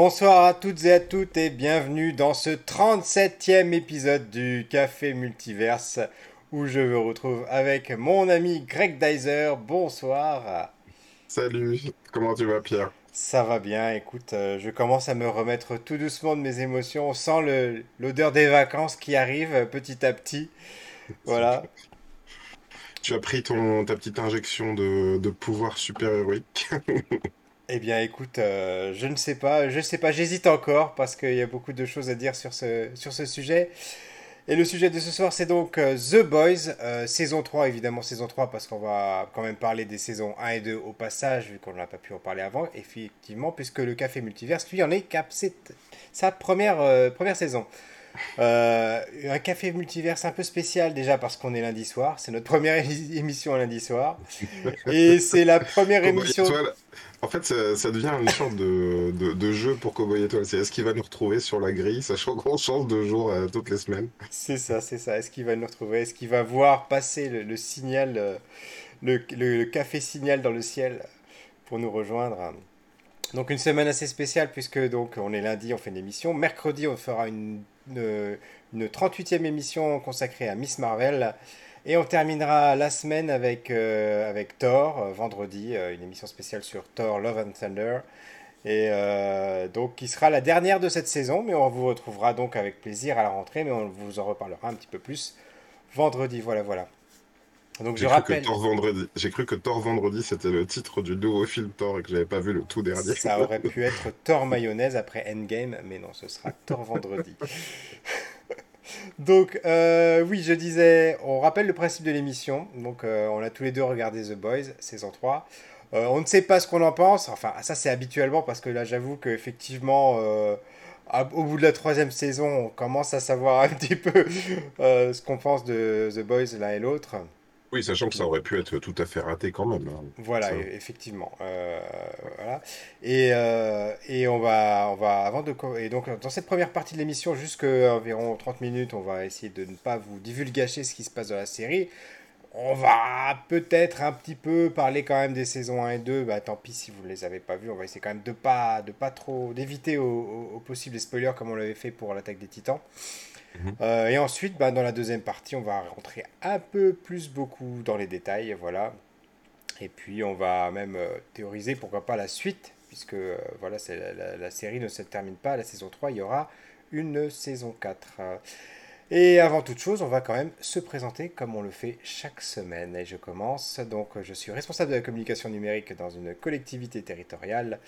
Bonsoir à toutes et à toutes et bienvenue dans ce 37e épisode du Café Multiverse où je me retrouve avec mon ami Greg Dyser. Bonsoir. Salut, comment tu vas Pierre? Ça va bien, écoute, euh, je commence à me remettre tout doucement de mes émotions. On sent l'odeur des vacances qui arrive petit à petit. Voilà. Tu as pris ton, ta petite injection de, de pouvoir super-héroïque Eh bien, écoute, euh, je ne sais pas, je sais pas, j'hésite encore parce qu'il y a beaucoup de choses à dire sur ce, sujet. Et le sujet de ce soir, c'est donc euh, The Boys, euh, saison 3, évidemment saison 3, parce qu'on va quand même parler des saisons 1 et 2 au passage, vu qu'on n'a pas pu en parler avant, effectivement, puisque le Café Multiverse, lui, en est c'est sa première saison. Un café multiverse un peu spécial déjà parce qu'on est lundi soir, c'est notre première émission lundi soir. Et c'est la première émission. En fait, ça, devient une sorte de, de, jeu pour Cowboy Étoile. C'est est-ce qu'il va nous retrouver sur la grille, sachant qu'on change de jour euh, toutes les semaines? C'est ça, c'est ça. Est-ce qu'il va nous retrouver? Est-ce qu'il va voir passer le, signal, euh, le, le, café signal dans le ciel pour nous rejoindre? Donc une semaine assez spéciale puisque donc on est lundi, on fait une émission. Mercredi, on fera une, une, une 38e émission consacrée à Miss Marvel. Et on terminera la semaine avec, euh, avec Thor, euh, vendredi, euh, une émission spéciale sur Thor, Love and Thunder. Et donc, qui sera la dernière de cette saison, mais on vous retrouvera donc avec plaisir à la rentrée, mais on vous en reparlera un petit peu plus vendredi. Voilà, voilà. Donc je rappelle. J'ai cru que Thor vendredi c'était le titre du nouveau film Thor et que j'avais pas vu le tout dernier. Ça aurait pu être Thor mayonnaise après Endgame, mais non, ce sera Thor vendredi. Donc, euh, oui, je disais, on rappelle le principe de l'émission. Donc, euh, on a tous les deux regardé The Boys, saison 3. Euh, on ne sait pas ce qu'on en pense. Enfin, ça, c'est habituellement parce que là, j'avoue qu'effectivement, au bout de la troisième saison, on commence à savoir un petit peu ce qu'on pense de The Boys l'un et l'autre. Oui, sachant que ça aurait pu être tout à fait raté quand même. Hein. Voilà, effectivement. Euh, voilà. Et, euh, et, on va, on va avant de et donc dans cette première partie de l'émission, jusqu'à environ 30 minutes, on va essayer de ne pas vous divulgacher ce qui se passe dans la série. On va peut-être un petit peu parler quand même des saisons 1 et 2. Bah tant pis si vous ne les avez pas vues. On va essayer quand même de pas, de pas trop d'éviter au, au, possible les spoilers comme on l'avait fait pour l'attaque des Titans. Mhm. Euh, et ensuite, bah, dans la deuxième partie, on va rentrer un peu plus beaucoup dans les détails, voilà. Et puis, on va même euh, théoriser pourquoi pas la suite, puisque euh, voilà, la, la, série ne se termine pas. La saison 3, il y aura une saison 4. Et avant toute chose, on va quand même se présenter comme on le fait chaque semaine. Et je commence. Donc, je suis responsable de la communication numérique dans une collectivité territoriale.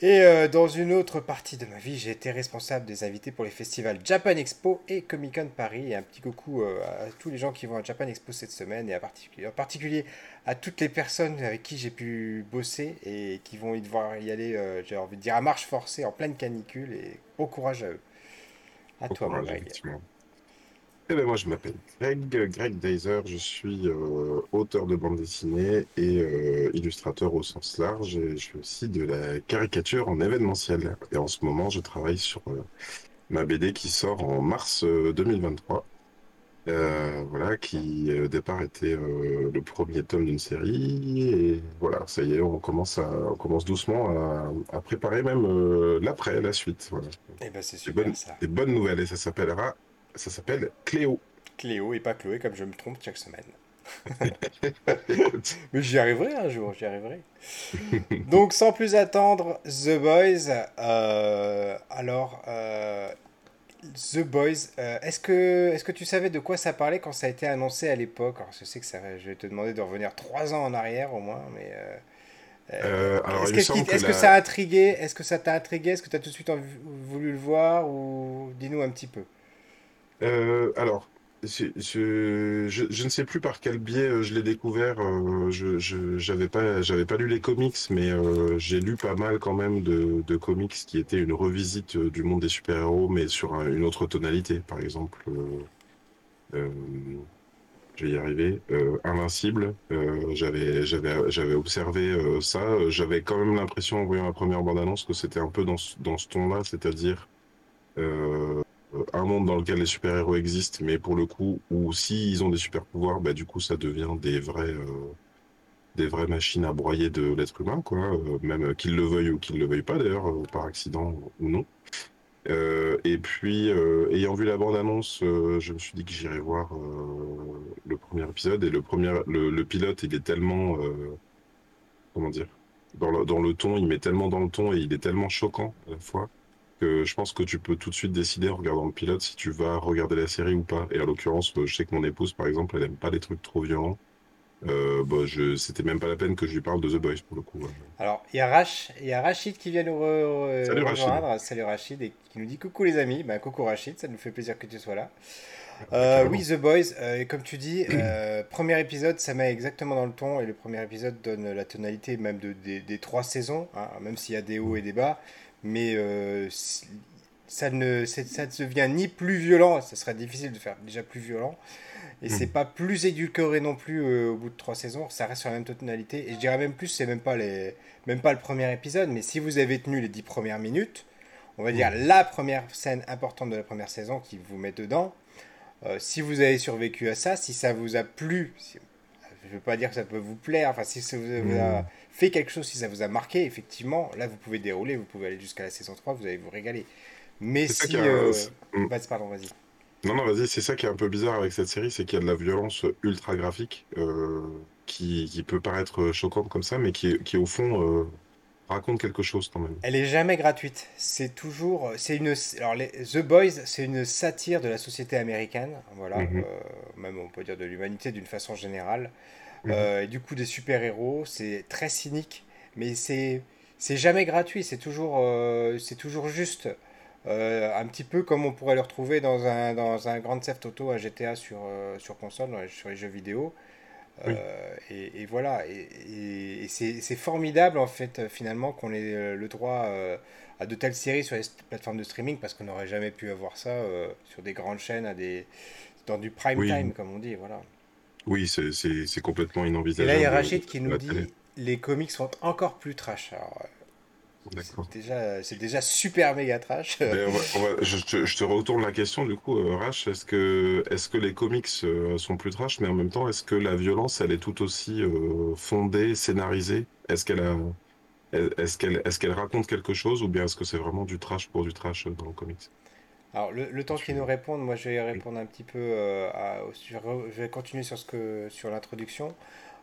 Et euh, dans une autre partie de ma vie, j'ai été responsable des invités pour les festivals Japan Expo et Comic Con Paris. Et un petit coucou euh, à tous les gens qui vont à Japan Expo cette semaine et en particulier à toutes les personnes avec qui j'ai pu bosser et qui vont y devoir y aller, euh, j'ai envie de dire, à marche forcée en pleine canicule. Et bon courage à eux. À toi, mon Greg. Eh ben moi, je m'appelle Greg, Greg Deiser, je suis euh, auteur de bande dessinée et euh, illustrateur au sens large. Et je fais aussi de la caricature en événementiel. Et en ce moment, je travaille sur euh, ma BD qui sort en mars 2023. voilà, qui au départ était le premier tome d'une série. Et voilà, ça y est, on commence, à, on commence doucement à, préparer même l'après, la suite. Voilà. Et eh ben c'est super bonnes, ça. Des bonnes nouvelles et ça s'appellera ça s'appelle Cléo. Cléo et pas Chloé, comme je me trompe chaque semaine. Mais j'y arriverai un jour, j'y arriverai. Donc, sans plus attendre, The Boys. Euh, alors, euh, The Boys, euh, est-ce que, est que tu savais de quoi ça parlait quand ça a été annoncé à l'époque? Je sais que ça, je vais te demander de revenir trois ans en arrière au moins, mais. est-ce que, ça a intrigué? Est-ce que ça t'a intrigué? Est-ce que tu as tout de suite voulu le voir? Ou dis-nous un petit peu. Euh, alors, je, ne sais plus par quel biais euh, je l'ai découvert. Euh, je j'avais pas lu les comics, mais j'ai lu pas mal quand même de, comics qui étaient une revisite du monde des super-héros, mais sur une autre tonalité. Par exemple, je vais y arriver. Invincible. j'avais observé ça. J'avais quand même l'impression en voyant la première bande-annonce que c'était un peu dans ce, ton-là, c'est-à-dire un monde dans lequel les super-héros existent, mais pour le coup, où s'ils ont des super-pouvoirs, bah, du coup, ça devient des vrais, euh, des vraies machines à broyer de l'être humain, quoi, euh, même qu'ils le veuillent ou qu'ils le veuillent pas d'ailleurs, euh, par accident ou non. Euh, et puis, euh, ayant vu la bande-annonce, euh, je me suis dit que j'irais voir euh, le premier épisode. Et le premier, le, pilote, il est tellement, euh, comment dire, dans le, dans le ton, il met tellement dans le ton et il est tellement choquant à la fois que je pense que tu peux tout de suite décider en regardant le pilote si tu vas regarder la série ou pas. Et en l'occurrence, euh, je sais que mon épouse, par exemple, elle aime pas les trucs trop violents. Euh, bah, je, c'était même pas la peine que je lui parle de The Boys pour le coup. Alors, il y, a Rach- y a Rachid qui vient nous re- re- Salut, Rachid. rejoindre. Salut Rachid, et qui nous dit coucou les amis. Ben, coucou Rachid, ça nous fait plaisir que tu sois là. Euh, Carrément. oui, The Boys, euh, et comme tu dis, euh, premier épisode, ça met exactement dans le ton, et le premier épisode donne la tonalité même de, des, des trois saisons, hein, même s'il y a des hauts et des bas, mais euh, ça, ne, c'est- ça ne devient ni plus violent, ça serait difficile de faire déjà plus violent, et c'est Mhm. pas plus édulcoré non plus euh, au bout de trois saisons, ça reste sur la même tonalité, et je dirais même plus, c'est même pas, les, même pas le premier épisode, mais si vous avez tenu les dix premières minutes, on va dire la première scène importante de la première saison qui vous met dedans, euh, si vous avez survécu à ça, si ça vous a plu, si- je ne veux pas dire que ça peut vous plaire, enfin si ça vous a Mm. Fait quelque chose, si ça vous a marqué, effectivement, là vous pouvez dérouler, vous pouvez aller jusqu'à la saison 3, vous allez vous régaler. Mais si... euh, Mm. pardon, vas-y. Non, non, vas-y, c'est ça qui est un peu bizarre avec cette série, c'est qu'il y a de la violence ultra graphique euh, qui, qui peut paraître choquante comme ça, mais qui, qui au fond euh, raconte quelque chose quand même. Elle est jamais gratuite. C'est toujours, c'est une, alors les, The Boys, c'est une satire de la société américaine, voilà, Mhm. euh, même on peut dire de l'humanité d'une façon générale. Mhm. Euh, et du coup, des super-héros, c'est très cynique, mais c'est, c'est jamais gratuit. C'est toujours, euh, c'est toujours juste. Euh, un petit peu comme on pourrait le retrouver dans un, dans un Grand Theft Auto, un GTA sur, euh, sur console, sur les jeux vidéo. Oui. Euh, et, et voilà, et, et- et c'est formidable en fait finalement qu'on ait le droit à de telles séries sur les plateformes de streaming parce qu'on n'aurait jamais pu avoir ça sur des grandes chaînes à des dans du prime Oui. time comme on dit, voilà. Oui, c'est complètement Et inenvisageable. là il y a Rachid qui nous dit télé. les comics sont encore plus trash. Alors, euh, c'est déjà super méga trash. Mais on va- on va- je, te, je te retourne la question du coup, euh, Rach, est-ce que, est-ce que les comics euh, sont plus trash, mais en même temps, est-ce que la violence, elle est tout aussi euh, fondée, scénarisée? Est-ce qu'elle a, est-ce qu'elle, qu'elle raconte quelque chose, ou bien est-ce que c'est vraiment du trash pour du trash dans le comics? Alors, le, le temps qu'ils nous répondent, moi je vais répondre un petit peu euh, à, je vais continuer sur ce que sur l'introduction.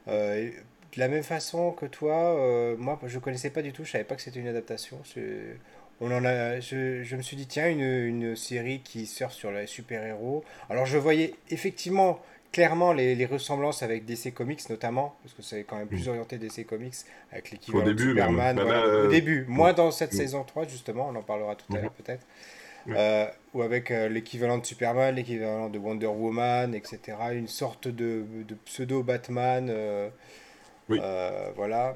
Euh, de la même façon que toi, euh, moi je connaissais pas du tout, je savais pas que c'était une adaptation. C'est- On en a, je, je me suis dit, tiens, une, une série qui surfe sur les super-héros. Alors je voyais effectivement clairement les, les ressemblances avec DC Comics notamment, parce que c'est quand même plus orienté DC Comics, avec l'équivalent de. Superman. Bah, voilà. là, Au début, moins dans cette saison 3 justement, on en parlera tout à Mhm. l'heure peut-être. Euh, ou avec euh, l'équivalent de Superman, l'équivalent de Wonder Woman, etc. Une sorte de, de pseudo-Batman, euh, Oui. voilà.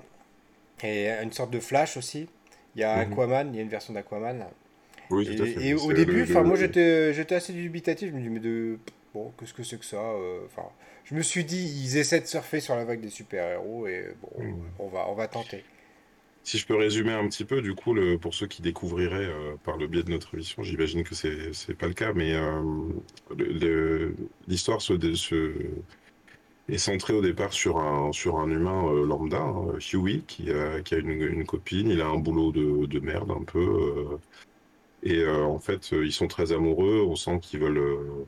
Et une sorte de Flash aussi. Il y a Mhm. Aquaman, il y a une version d'Aquaman. Oui, Et, tout à fait. et au début, enfin moi j'étais j'étais assez dubitatif, je me dis mais de bon qu'est-ce que c'est que ça Enfin, je me suis dit ils essaient de surfer sur la vague des super-héros et bon on va on va tenter. Si je peux résumer un petit peu, du coup, pour ceux qui découvriraient euh, par le biais de notre émission, j'imagine que c'est c'est pas le cas, mais euh, l'histoire est centrée au départ sur un sur un humain euh, lambda, hein, Huey, qui a une, copine, il a un boulot de, de merde un peu, et en fait, ils sont très amoureux, on sent qu'ils veulent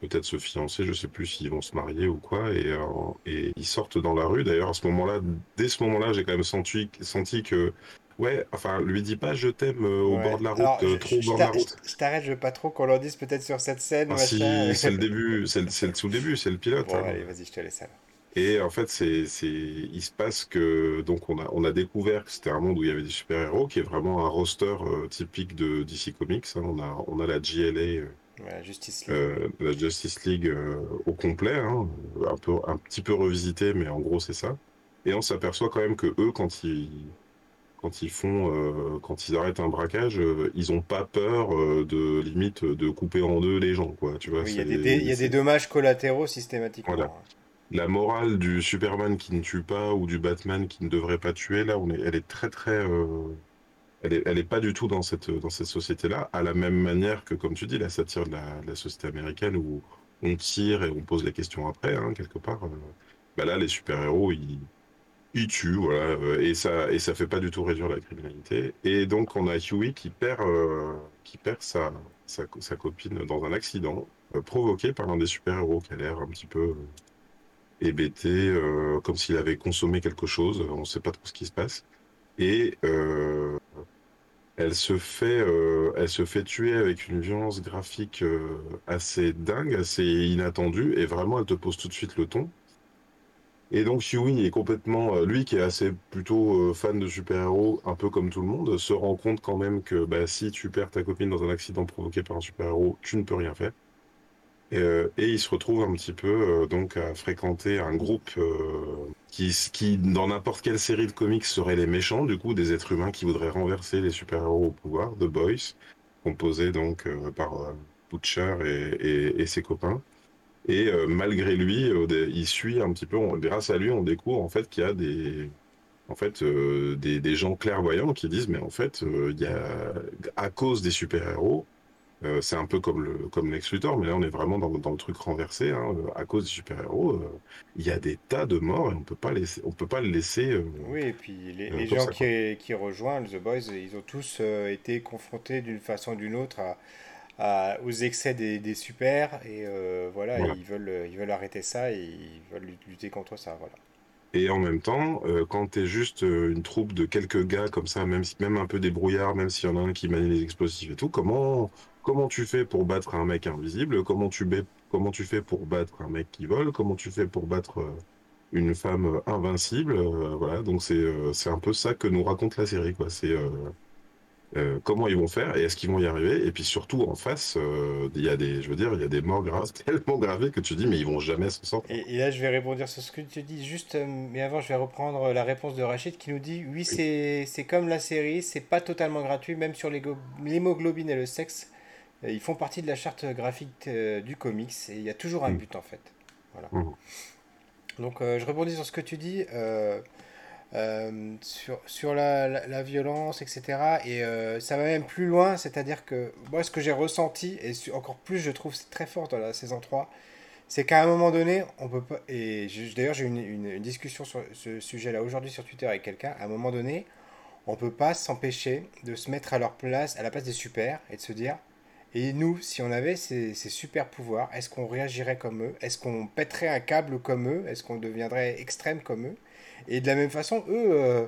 peut-être se fiancer, je sais plus s'ils vont se marier ou quoi, et, euh, et ils sortent dans la rue. D'ailleurs, à ce moment-là, dès ce moment-là, j'ai quand même senti, senti que, ouais, enfin, lui dis pas je t'aime euh, au Ouais. bord de la route, Alors, euh, trop au bord de la route. je t'arrête, je veux pas trop qu'on leur dise peut-être sur cette scène, Ah, si, c'est le début, c'est le, c'est le tout début, c'est le pilote. Bon, hein. allez, vas-y, je te laisse alors. Et en fait, c'est, il se passe que donc on a, on a découvert que c'était un monde où il y avait des super-héros, qui est vraiment un roster euh, typique de DC Comics. hein. On a, on a la GLA, Voilà, Justice League. euh, la Justice League euh, au complet, hein, un peu, un petit peu revisité, mais en gros c'est ça. Et on s'aperçoit quand même que eux, quand ils, quand ils font, euh, quand ils arrêtent un braquage, ils ont pas peur de limite de couper en deux les gens, quoi. Tu vois, Oui, il y a des, y a dommages collatéraux systématiquement. Voilà. la morale du Superman qui ne tue pas ou du Batman qui ne devrait pas tuer, là, on est, elle est très très, elle est, elle est pas du tout dans cette dans cette société-là, à la même manière que, comme tu dis, la satire de la, société américaine où on tire et on pose les questions après, hein, quelque part. euh, bah là, les super-héros, ils il tue, voilà, euh, et ça, et ça fait pas du tout réduire la criminalité. Et donc, on a Huey qui perd, euh, qui perd sa, sa, copine dans un accident provoqué par l'un des super-héros qui a l'air un petit peu hébété, comme s'il avait consommé quelque chose. On sait pas trop ce qui se passe. Et euh, elle se fait, euh, elle se fait tuer avec une violence graphique euh, assez dingue, assez inattendue, et vraiment, elle te pose tout de suite le ton. Et donc Huey est complètement, lui qui est assez plutôt fan de super-héros, un peu comme tout le monde, se rend compte quand même que bah, si tu perds ta copine dans un accident provoqué par un super-héros, tu ne peux rien faire. Et, euh, et il se retrouve un petit peu euh, donc à fréquenter un groupe euh, qui, dans n'importe quelle série de comics, seraient les méchants, du coup, des êtres humains qui voudraient renverser les super-héros au pouvoir, The Boys, composé donc par Butcher et, ses copains. Et malgré lui, il suit un petit peu, grâce à lui, on découvre en fait qu'il y a des, en fait, des, gens clairvoyants qui disent, mais en fait, il y a, à cause des super-héros, euh, c'est un peu comme le, comme Lex Luthor, mais là on est vraiment dans, dans le truc renversé, hein, euh, à cause des super-héros, euh, il y a des tas de morts et on peut pas laisser, on peut pas le laisser euh, Oui, et puis les, les gens qui, qui rejoignent The Boys, ils ont tous été confrontés d'une façon ou d'une autre à, à- aux excès des, des super, et voilà, ils veulent, ils veulent arrêter ça, et ils veulent lutter contre ça, voilà. Et en même temps, euh, quand t'es juste euh, une troupe de quelques gars comme ça, même si, même un peu débrouillard, même s'il y en a un qui manie les explosifs et tout, comment, comment tu fais pour battre un mec invisible? Comment tu, comment tu fais pour battre un mec qui vole? Comment tu fais pour battre euh, une femme euh, invincible? Euh, voilà, donc c'est euh, un peu ça que nous raconte la série, quoi. C'est euh, comment ils vont faire et est-ce qu'ils vont y arriver? Et puis surtout en face, il y a des, je veux dire, il y a des morts graves tellement gravées que tu dis mais ils vont jamais s'en sortir. Et, et là, je vais rebondir sur ce que tu dis, juste, mais avant, je vais reprendre la réponse de Rachid qui nous dit, oui, c'est, comme la série, c'est pas totalement gratuit, même sur l'hémoglobine et le sexe, ils font partie de la charte graphique euh, du comics, et il y a toujours un Mm. but, en fait. Voilà. Mhm. Donc, euh, je rebondis sur ce que tu dis. euh, euh, sur, sur la, la- la violence, etc. Et euh, ça va même plus loin, c'est-à-dire que moi, ce que j'ai ressenti, et encore plus, je trouve c'est très fort dans la saison 3, c'est qu'à un moment donné, on peut pas. Et d'ailleurs, j'ai eu une, une- une discussion sur ce sujet-là aujourd'hui sur Twitter avec quelqu'un. À un moment donné, on peut pas s'empêcher de se mettre à leur place, à la place des super, et de se dire. Et nous, si on avait ces, super pouvoirs, est-ce qu'on réagirait comme eux? Est-ce qu'on pèterait un câble comme eux? Est-ce qu'on deviendrait extrême comme eux? Et de la même façon, eux, euh,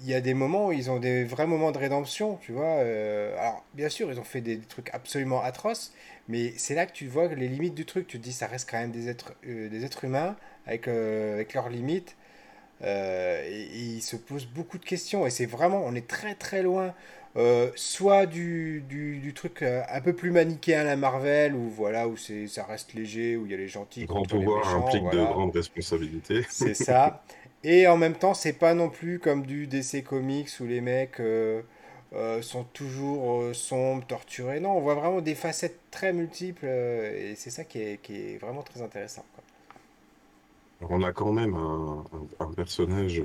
il y a des moments où ils ont des vrais moments de rédemption, tu vois. euh, alors, bien sûr, ils ont fait des, trucs absolument atroces, mais c'est là que tu vois les limites du truc. Tu te dis, ça reste quand même des êtres, euh, des êtres humains avec, avec leurs limites. et, et ils se posent beaucoup de questions. Et c'est vraiment, on est très très loin. Euh, soit du, du, du truc euh, un peu plus manichéen à la Marvel, où voilà, où c'est, ça reste léger, où il y a les gentils Grand les pouvoir méchants, implique de grandes responsabilités. C'est ça. Et en même temps, c'est pas non plus comme du DC Comics où les mecs euh, sont toujours sombres, torturés. Non, on voit vraiment des facettes très multiples et c'est ça qui est, qui est vraiment très intéressant, quoi. On a quand même un, un- un personnage,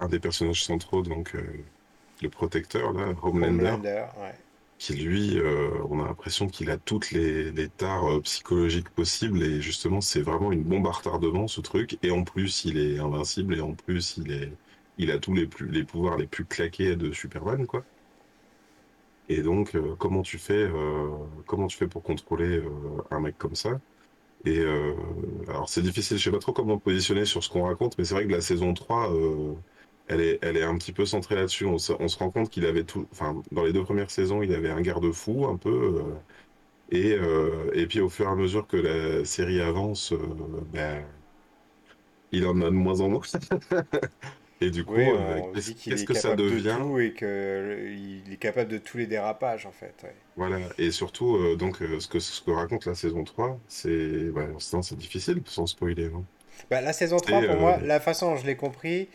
un des personnages centraux, donc le protecteur, là, Homelander, Homelander, ouais. qui lui, euh, on a l'impression qu'il a toutes les, les tares euh, psychologiques possibles et justement, c'est vraiment une bombe à retardement, ce truc. Et en plus, il est invincible et en plus, il est, il a tous les, plus, les pouvoirs les plus claqués de Superman, quoi. Et donc, euh, comment tu fais, comment tu fais pour contrôler un mec comme ça? Et alors c'est difficile, je sais pas trop comment me positionner sur ce qu'on raconte, mais c'est vrai que la saison 3, euh, elle est, elle est un petit peu centrée là-dessus. On se, on se rend compte qu'il avait tout, enfin, dans les deux premières saisons, il avait un garde-fou un peu, euh, et, euh, et puis au fur et à mesure que la série avance, euh, ben, il en a de moins en moins. Et du coup, Oui, euh, qu'est-ce que ça capable de devient? tout et qu'il est capable de tous les dérapages, en fait. ouais. Voilà, et surtout, donc, ce que, ce que raconte la saison 3, c'est, c'est difficile sans spoiler, hein. Bah, la saison 3, C'est, pour moi, la façon dont je l'ai compris,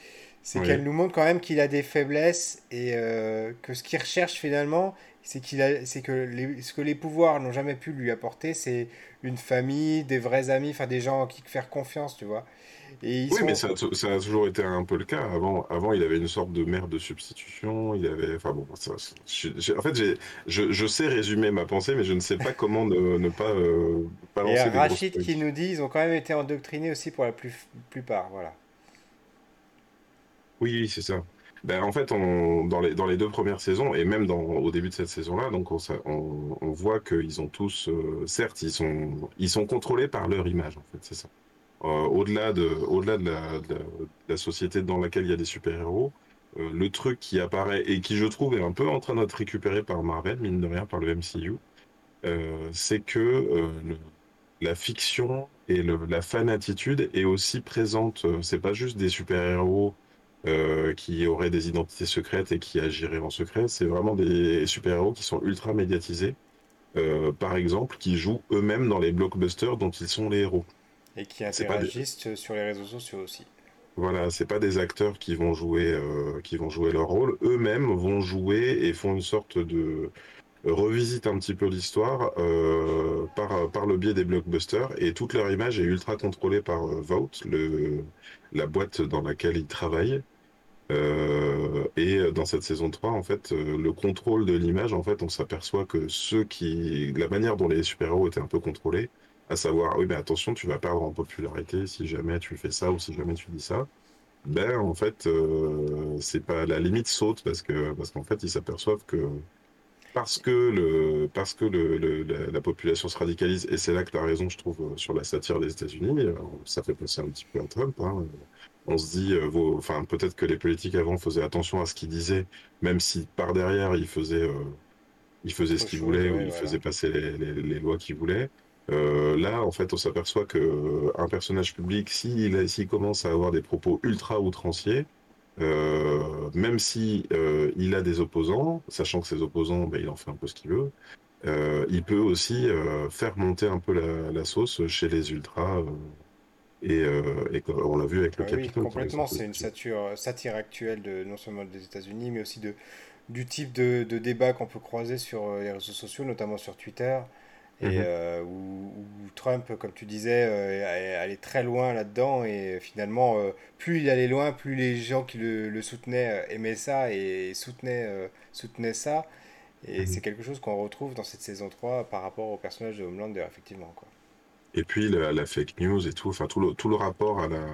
c'est qu'elle nous montre quand même qu'il a des faiblesses et euh, que ce qu'il recherche finalement, c'est qu'il a, c'est que les, ce que les pouvoirs n'ont jamais pu lui apporter, c'est une famille, des vrais amis, enfin des gens en qui faire confiance, tu vois. Et ils Oui, mais ça ça a toujours été un peu le cas. Avant, avant, il avait une sorte de mère de substitution. Il avait, enfin bon, ça, je- en fait, j'ai, je, je sais résumer ma pensée, mais je ne sais pas comment ne, ne pas euh, et balancer des gros Rachid qui nous dit, ils ont quand même été endoctrinés aussi pour la plus, plupart, voilà. Oui, c'est ça. Ben, en fait, dans les, deux premières saisons, et même au début de cette saison-là, donc on, on, on voit qu'ils ont tous, euh, certes, ils sont, contrôlés par leur image, en fait, c'est ça. Euh, au-delà de, au-delà de la, société dans laquelle il y a des super-héros, euh, le truc qui apparaît et qui, je trouve, est un peu en train d'être récupéré par Marvel, mine de rien, par le MCU, c'est que la fiction et la fan attitude est aussi présente. C'est pas juste des super-héros euh, qui auraient des identités secrètes et qui agiraient en secret. C'est vraiment des super-héros qui sont ultra médiatisés, euh, par exemple, qui jouent eux-mêmes dans les blockbusters dont ils sont les héros. Et qui interagissent des... sur les réseaux sociaux aussi. Voilà, c'est pas des acteurs qui vont jouer, euh, qui vont jouer leur rôle. Eux-mêmes vont jouer et font une sorte de revisite un petit peu l'histoire euh, par, par le biais des blockbusters et toute leur image est ultra contrôlée par euh, Vote, le, la boîte dans laquelle ils travaillent. Euh, et dans cette saison 3, en fait, euh, le contrôle de l'image, en fait, on s'aperçoit que ceux qui, la manière dont les super-héros étaient un peu contrôlés, à savoir, oui, mais attention, tu vas perdre en popularité si jamais tu fais ça ou si jamais tu dis ça. Ben, en fait, euh, c'est pas la limite saute parce que, parce qu'en fait, ils s'aperçoivent que parce que le, parce que le, la, la, population se radicalise, et c'est là que as raison, je trouve, sur la satire des États-Unis, ça fait penser un petit peu à Trump. Hein on se dit, euh, vos, enfin peut-être que les politiques avant faisaient attention à ce qu'ils disaient, même si par derrière ils faisaient, euh, ils faisaient ce qu'ils voulaient ou ils voilà. faisaient passer les, les, les lois qu'ils voulaient. Euh, là, en fait, on s'aperçoit que un personnage public, s'il commence à avoir des propos ultra outranciers, même si il a des opposants, sachant que ses opposants, ben, il en fait un peu ce qu'il veut, il peut aussi faire monter un peu la, la sauce chez les ultras et, euh, et on l'a vu avec le ah, Capitole. Oui, complètement, c'est une satire, satire actuelle de, non seulement des États-Unis, mais aussi de, du type de, de débat qu'on peut croiser sur euh, les réseaux sociaux, notamment sur Twitter, et euh, où, où, Trump, comme tu disais, euh, allait très loin là-dedans, et finalement, euh, plus il allait loin, plus les gens qui le, le soutenaient euh, aimaient ça et soutenaient, soutenaient ça. Et -hmm. c'est quelque chose qu'on retrouve dans cette saison 3 par rapport au personnage de Homelander, effectivement. Quoi. Et puis la, fake news et tout, enfin tout le, tout le rapport à la,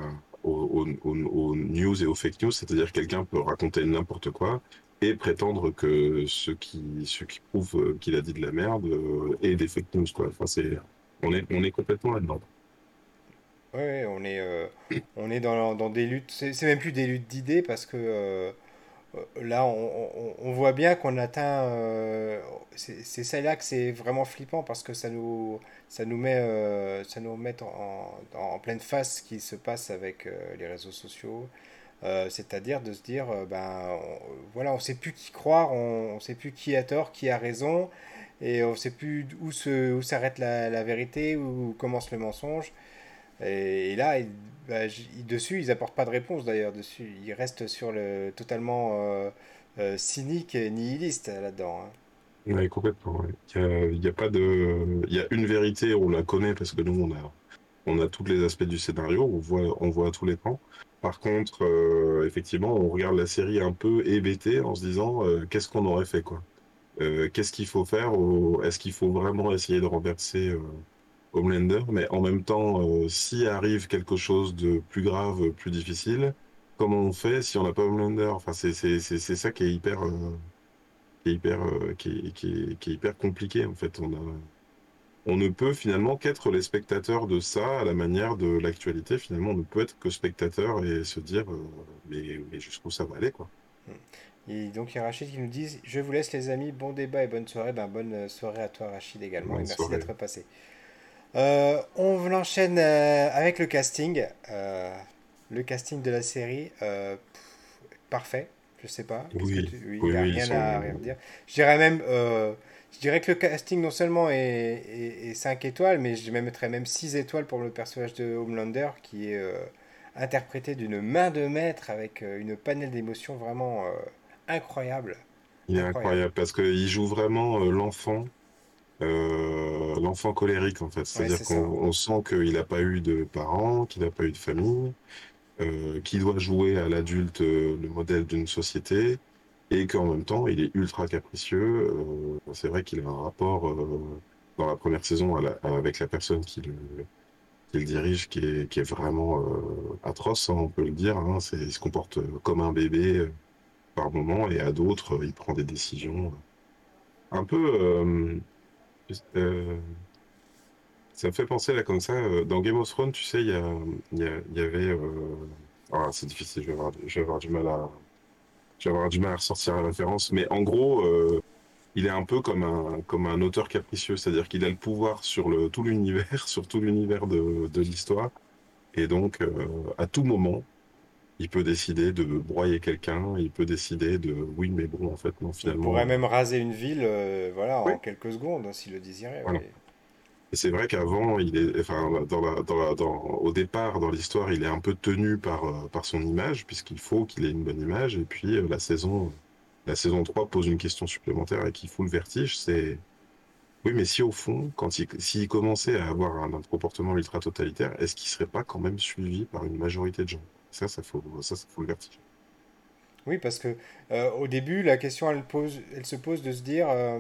aux, aux, aux news et aux fake news, c'est-à-dire quelqu'un peut raconter n'importe quoi et prétendre que ce qui, ce qui prouve qu'il a dit de la merde euh, est des fake news. Quoi. Enfin, c'est, on, est, on est complètement là-dedans. Oui, on est, euh, on est dans, dans des luttes, c'est même plus des luttes d'idées parce que euh, là, on, on, voit bien qu'on atteint. Euh, c'est ça-là que c'est vraiment flippant parce que ça nous, ça nous met, euh, ça nous met en, en, en, pleine face ce qui se passe avec euh, les réseaux sociaux. C'est-à-dire de se dire, ben on, voilà, on sait plus qui croire, on, ne sait plus qui a tort, qui a raison, et on sait plus où s'arrête où la, la, vérité, où commence le mensonge. Et, là, bah, dessus, ils apportent pas de réponse d'ailleurs. Dessus, ils restent sur le totalement euh, euh, cynique et nihiliste là-dedans. Hein. Oui, complètement. Il n'y a, pas de, il y a une vérité, on la connaît parce que nous, on a, on a tous les aspects du scénario, on voit, on voit tous les pans. Par contre, euh, effectivement, on regarde la série un peu hébété en se disant qu'est-ce qu'on aurait fait quoi. Qu'est-ce qu'il faut faire Est-ce qu'il faut vraiment essayer de renverser Homelander, mais en même temps, euh, s'il arrive quelque chose de plus grave, plus difficile, comment on fait si on n'a pas Homelander? Enfin, c'est ça qui est hyper, euh, qui est hyper, euh, qui, est, qui, est, qui, est, hyper compliqué en fait. On a, on ne peut finalement qu'être les spectateurs de ça à la manière de l'actualité. Finalement, on ne peut être que spectateur et se dire, euh, mais, mais jusqu'où ça va aller quoi. Et donc il y a Rachid qui nous dit Je vous laisse les amis, bon débat et bonne soirée. Ben, bonne soirée à toi Rachid également bonne et merci d'être passé. Euh, on enchaîne euh, avec le casting. Euh, le casting de la série, pff, parfait. Je sais pas. Oui, tu... oui, oui, il n'y a oui, rien à rien dire. Je dirais même, je dirais que le casting non seulement est, est, est 5 étoiles, mais je mettrais même 6 étoiles pour le personnage de Homelander qui est interprété d'une main de maître avec une panel d'émotions vraiment incroyable. Il est incroyable, incroyable parce qu'il joue vraiment l'enfant euh, l'enfant colérique en fait. C'est-à-dire ouais, qu'on sent qu'il n'a pas eu de parents, qu'il n'a pas eu de famille, euh, qu'il doit jouer à l'adulte euh, le modèle d'une société et qu'en même temps il est ultra capricieux. C'est vrai qu'il a un rapport dans la première saison la, avec la personne qui le, dirige qui est, qui est vraiment atroce, hein, on peut le dire. Hein. Il se comporte comme un bébé par moment et à d'autres, il prend des décisions un peu. Ça me fait penser là comme ça. Dans Game of Thrones, tu sais, il y, a, il y, avait. Ah, c'est difficile, je vais, avoir, du mal à. Je du mal à ressortir la référence, mais en gros, il est un peu comme un, comme un auteur capricieux, c'est-à-dire qu'il a le pouvoir sur le, tout l'univers, sur tout l'univers de, de l'histoire, et donc à tout moment, il peut décider de broyer quelqu'un, il peut décider de oui, mais bon, en fait, non, finalement. Il pourrait même raser une ville euh, voilà, en quelques secondes, hein, s'il le désirait. Et c'est vrai qu'avant, il est, enfin, dans la, dans la, dans, au départ, dans l'histoire, il est un peu tenu par, euh, par son image, puisqu'il faut qu'il ait une bonne image. Et puis, euh, la, saison, la saison 3 pose une question supplémentaire et qui fout le vertige c'est oui, mais si au fond, quand il, s'il commençait à avoir un, un comportement ultra totalitaire, est-ce qu'il serait pas quand même suivi par une majorité de gens? Ça, ça faut, ça, ça le vertige. Oui, parce que euh, au début, la question, elle, pose, elle se pose de se dire, euh,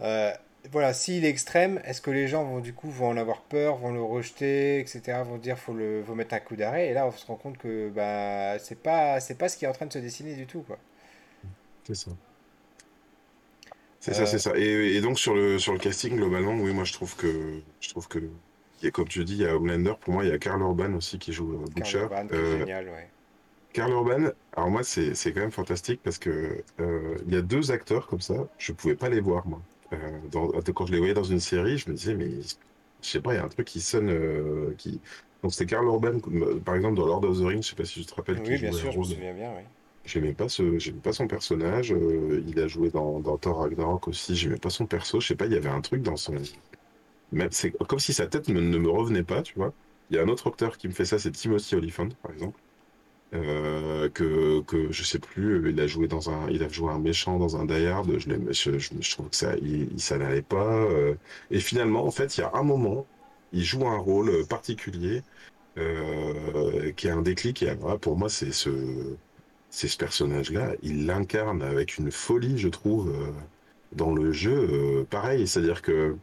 euh, voilà, s'il est extrême, est-ce que les gens vont du coup vont en avoir peur, vont le rejeter, etc., vont dire faut le, faut mettre un coup d'arrêt. Et là, on se rend compte que bah c'est pas, c'est pas ce qui est en train de se dessiner du tout, quoi. C'est ça. C'est ça, c'est ça. Et, et, donc sur le sur le casting globalement, oui, moi je trouve que je trouve que et comme tu dis, il y a Homelander, pour moi, il y a Karl Urban aussi qui joue euh, Butcher. Karl Urban, euh, génial, ouais. Karl Urban, alors moi, c'est quand même fantastique parce que euh, il y a deux acteurs comme ça, je pouvais pas les voir, moi. Dans, quand je les voyais dans une série, je me disais, mais je sais pas, il y a un truc qui sonne. qui... Donc c'était Karl Urban, par exemple, dans Lord of the Rings, je sais pas si tu te rappelles. Oui, bien sûr, je me souviens bien, oui. J'aimais pas ce, j'aimais pas son personnage. il a joué dans, dans Thor Ragnarok aussi. J'aimais pas son perso. Je sais pas, il y avait un truc dans son, c'est comme si sa tête ne me revenait pas, tu vois. Il y a un autre acteur qui me fait ça, c'est Timothy Olyphant, par exemple. Euh, que, que je sais plus, il a joué dans un, il a joué un méchant dans un Die Hard. Je, je, je, trouve que ça, ça n'allait pas. Euh. et finalement, en fait, il y a un moment, il joue un rôle particulier euh, qui a un déclic. Et pour moi, c'est ce, c'est ce personnage-là. Il l'incarne avec une folie, je trouve, dans le jeu. pareil, c'est-à-dire que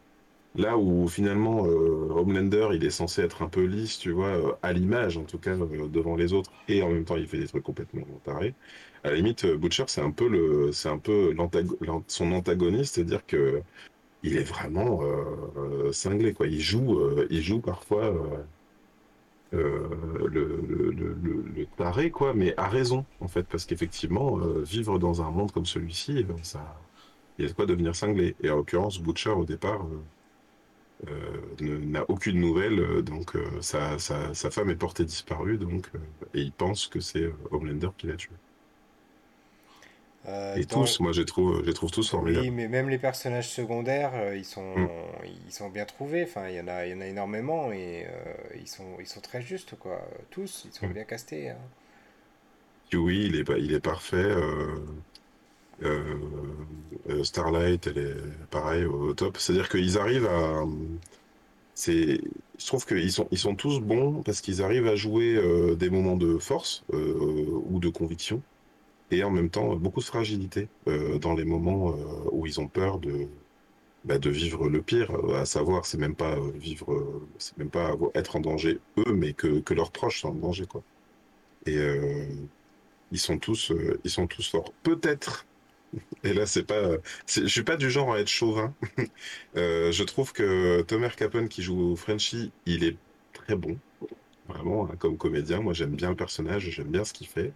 Là où finalement euh, Homelander il est censé être un peu lisse, tu vois, euh, à l'image en tout cas euh, devant les autres, et en même temps il fait des trucs complètement tarés. À la limite, Butcher c'est un peu le, c'est un peu son antagoniste, c'est-à-dire que il est vraiment cinglé quoi. Il joue, il joue parfois le, taré quoi, mais à raison en fait, parce qu'effectivement vivre dans un monde comme celui-ci, il y a de quoi devenir cinglé. Et en l'occurrence Butcher au départ euh, n'a aucune nouvelle, euh, donc euh, sa, sa, sa, femme est portée disparue, donc, et il pense que c'est Homelander qui l'a tué. et tous, moi je trouve, je trouve tous formidables. Oui, mais même les personnages secondaires, ils sont, mm. ils sont bien trouvés. Enfin, il y en a, il y en a énormément et ils sont, ils sont très justes, quoi. Tous, ils sont mm. bien castés. Hein. Oui, il est, il est parfait. Euh, euh, Starlight, elle est pareil au top. C'est-à-dire qu'ils arrivent à. C'est, je trouve qu'ils sont, ils sont tous bons parce qu'ils arrivent à jouer euh, des moments de force ou de conviction et en même temps beaucoup de fragilité dans les moments où ils ont peur de, bah, de vivre le pire, à savoir c'est même pas vivre, c'est même pas être en danger eux, mais que, que leurs proches sont en danger quoi. Et ils sont tous, ils sont tous forts. Peut-être et là, c'est pas, je suis pas du genre à être chauvin. Euh, je trouve que Tomer Capone qui joue Frenchy, il est très bon, vraiment hein, comme comédien. Moi, j'aime bien le personnage, j'aime bien ce qu'il fait.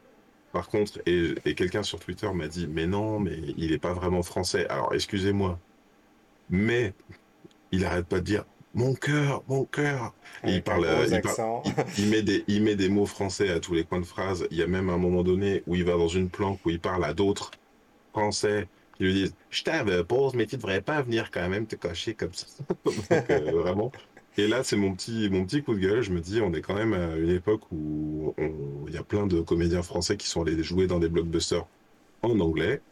Par contre, et, quelqu'un sur Twitter m'a dit, mais non, mais il est pas vraiment français. Alors, excusez-moi, mais il arrête pas de dire mon cœur, mon cœur. il parle, il, met des, il met des mots français à tous les coins de phrase. Il y a même un moment donné où il va dans une planque où il parle à d'autres français qui lui disent Je t'avais pause, mais tu devrais pas venir quand même te cocher comme ça. Euh, vraiment. Et là, c'est mon petit, mon petit coup de gueule. Je me dis, on est quand même à une époque où il y a plein de comédiens français qui sont allés jouer dans des blockbusters en anglais.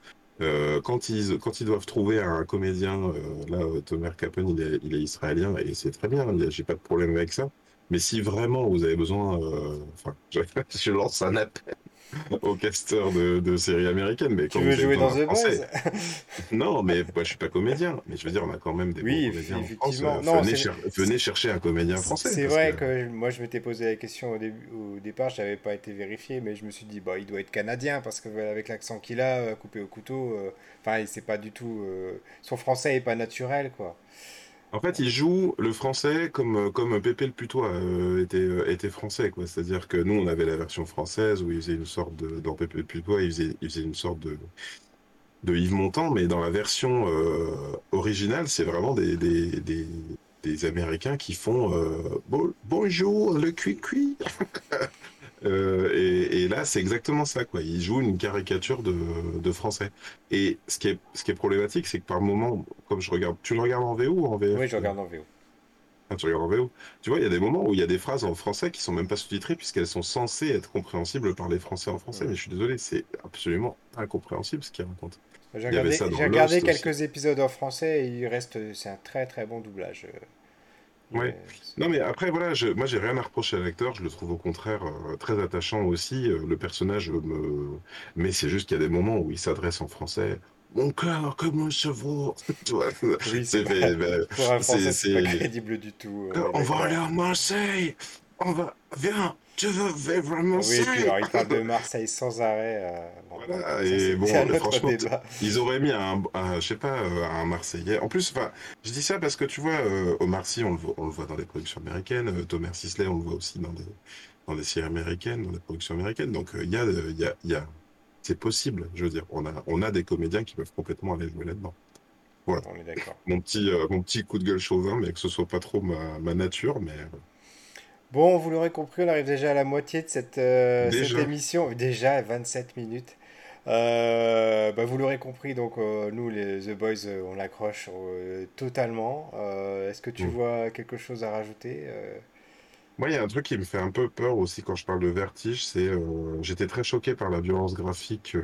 Euh, quand, ils, quand ils doivent trouver un comédien, euh, là, Thomas Capone, il est, il est israélien et c'est très bien, j'ai pas de problème avec ça. Mais si vraiment vous avez besoin, je, je lance un appel aux casteurs de, de séries américaines. Mais Tu quand veux jouer dans The Boys? non, mais moi je suis pas comédien. Mais je veux dire, on a quand même des Oui, comédiens en France. effectivement. Euh, Non, venez, c'est cher- venez chercher un comédien français c'est que vrai que moi je m'étais posé la question au début, au départ, je n'avais pas été vérifié, mais je me suis dit bah il doit être canadien parce que voilà, avec l'accent qu'il a, euh, coupé au couteau, euh, c'est pas du tout, euh, son français est pas naturel quoi. En fait, il joue le français comme, euh, Pépé le Putois euh, était, euh, était français. C'est-à-dire que nous, on avait la version française où il faisait une sorte de, dans Pépé le Putois, il faisait, il faisait une sorte de, de Yves Montand, mais dans la version originale, c'est vraiment des, Américains qui font Bon- bonjour le cuit-cuit. Euh, et, et là, c'est exactement ça, quoi. Il joue une caricature de, de français. Et ce qui est, ce qui est problématique, c'est que par moment, comme je regarde, tu le regardes en VO ou en Oui, VF? je regarde en VO. Ah, tu regardes en VO. Tu vois, il y a des moments où il y a des phrases en français qui sont même pas sous-titrées puisqu'elles sont censées être compréhensibles par les Français en français. Ouais. Mais je suis désolé, c'est absolument incompréhensible ce qu'il raconte. J'ai regardé, aussi. quelques épisodes en français et il reste, c'est un très très bon doublage. Non, mais après, voilà, je, moi, j'ai rien à reprocher à l'acteur. Je le trouve au contraire euh, très attachant aussi. Euh, le personnage me. Mais c'est juste qu'il y a des moments où il s'adresse en français. Mon cœur, comme un chevaux. Tu vois, oui, c'est c'est pas, fait. ben, un français, c'est pas crédible du tout. Euh, on va aller à Marseille. On va. Viens, tu veux à Oui, et puis Marseille. alors il parle de Marseille sans arrêt. euh, bon, Voilà, et bon, un franchement, débat. ils auraient mis un, un- je sais pas, euh, un Marseillais. En plus, enfin, je dis ça parce que tu vois, euh, Omar Sy, on le voit, on le voit dans les productions américaines. euh, Thomas Sisley, on le voit aussi dans des, dans des séries américaines, dans des productions américaines. Donc, euh, il y a, il y a, y a, c'est possible. Je veux dire, on a, on a des comédiens qui peuvent complètement aller jouer là-dedans. Voilà. On est d'accord. Mon petit, mon petit coup de gueule chauvin, mais que ce soit pas trop ma, ma nature, mais Bon, vous l'aurez compris, on arrive déjà à la moitié de cette, euh, cette émission. Déjà 27 minutes. Euh, bah, vous l'aurez compris, donc euh, nous, les The Boys, euh, on l'accroche totalement. Est-ce que tu Mm. vois quelque chose à rajouter? Moi, il y a un truc qui me fait un peu peur aussi quand je parle de vertige, c'est j'étais très choqué par la violence graphique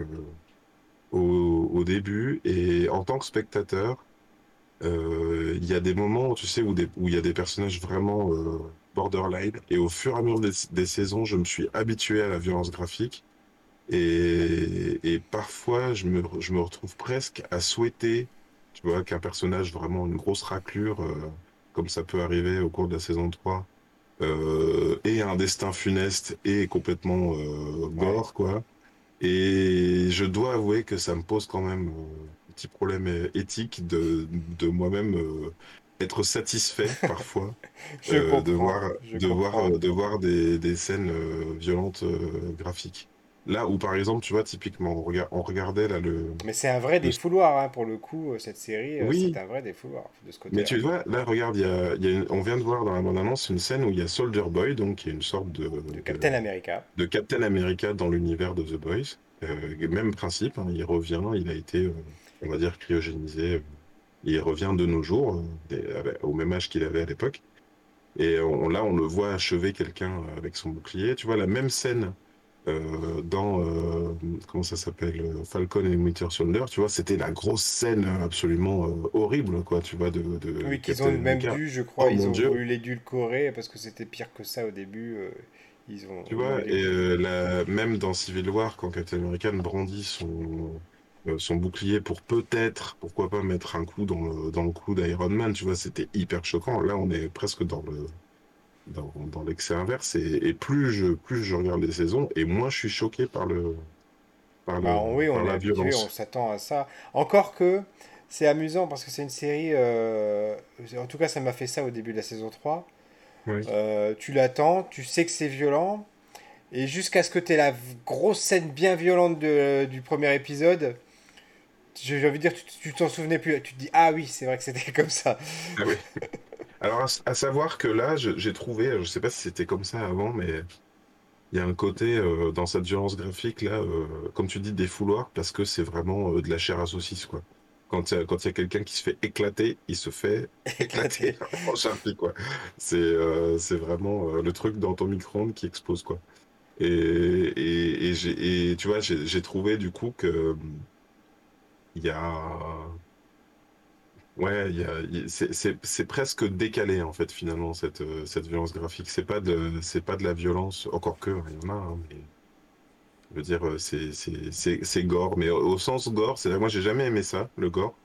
au, au début et en tant que spectateur, il y a des moments, tu sais, où, il y a des personnages vraiment borderline. Et au fur et à mesure des, des saisons, je me suis habitué à la violence graphique. Et, et parfois je me, je me retrouve presque à souhaiter, tu vois, qu'un personnage vraiment une grosse raclure, euh, comme ça peut arriver au cours de la saison 3 euh, et un destin funeste et complètement euh, gore, quoi. Et je dois avouer que ça me pose quand même euh, un petit problème euh, éthique de, de moi-même euh, être satisfait parfois euh, de voir, de voir, euh, de voir des, des scènes euh, violentes euh, graphiques. Là où, par exemple, tu vois, typiquement, on, rega- on regardait là le, Mais c'est un vrai le... défouloir, hein, pour le coup, cette série, euh, c'est Oui, un vrai défouloir de ce mais tu vois, là, regarde, y a, y a une- on vient de voir dans la bande-annonce une scène où il y a Soldier Boy, donc qui est une sorte de, De de, Captain America. de Captain America dans l'univers de The Boys. Même principe, hein, il revient, il a été, on va dire, cryogénisé. Il revient de nos jours, au même âge qu'il avait à l'époque. Et on, là, on le voit achever quelqu'un avec son bouclier. Tu vois, la même scène euh, dans, euh, comment ça s'appelle, euh, Falcon et Winter Soldier, tu vois, c'était la grosse scène absolument euh, horrible, quoi, tu vois, de, de Oui, qu'ils ont même dû, je Oh crois, ils mon ont Dieu, voulu l'édulcorer parce que c'était pire que ça au début. ils ont tu vois, et la- même dans Civil War, quand Captain America brandit son, son bouclier pour peut-être, pourquoi pas, mettre un coup dans le, dans le cou d'Iron Man, tu vois, c'était hyper choquant. Là, on est presque dans le, dans, dans l'excès inverse, et, et plus je, plus je regarde les saisons, et moins je suis choqué par le, par Bah, le, on- oui, on par est la habitué, on violence. s'attend à ça. Encore que c'est amusant parce que c'est une série. euh, en tout cas, ça m'a fait ça au début de la saison 3. Oui. Euh, tu l'attends, tu sais que c'est violent, et jusqu'à ce que tu aies la grosse scène bien violente de- du premier épisode, j'ai envie de dire, tu tu t'en souvenais plus. Tu te dis, ah oui, c'est vrai que c'était comme ça. Ah oui. Alors, à, à savoir que là, j'ai trouvé, je sais pas si c'était comme ça avant, mais il y a un côté euh, dans cette violence graphique là, euh, comme tu dis, des fouloirs, parce que c'est vraiment euh, de la chair à saucisse, quoi. Quand il y a, a quelqu'un qui se fait éclater, il se fait éclater en charpie, quoi. C'est c'est vraiment le truc dans ton micro-ondes qui explose, quoi. Et, et, et, j'ai- et tu vois, j'ai trouvé du coup que il y a Ouais, c'est presque décalé en fait finalement cette, euh, cette violence graphique. C'est pas de c'est pas de la violence, encore que hein, il y en a, hein, mais Je veux dire, euh, c'est gore, mais au, au sens gore, c'est moi j'ai jamais aimé ça, le gore.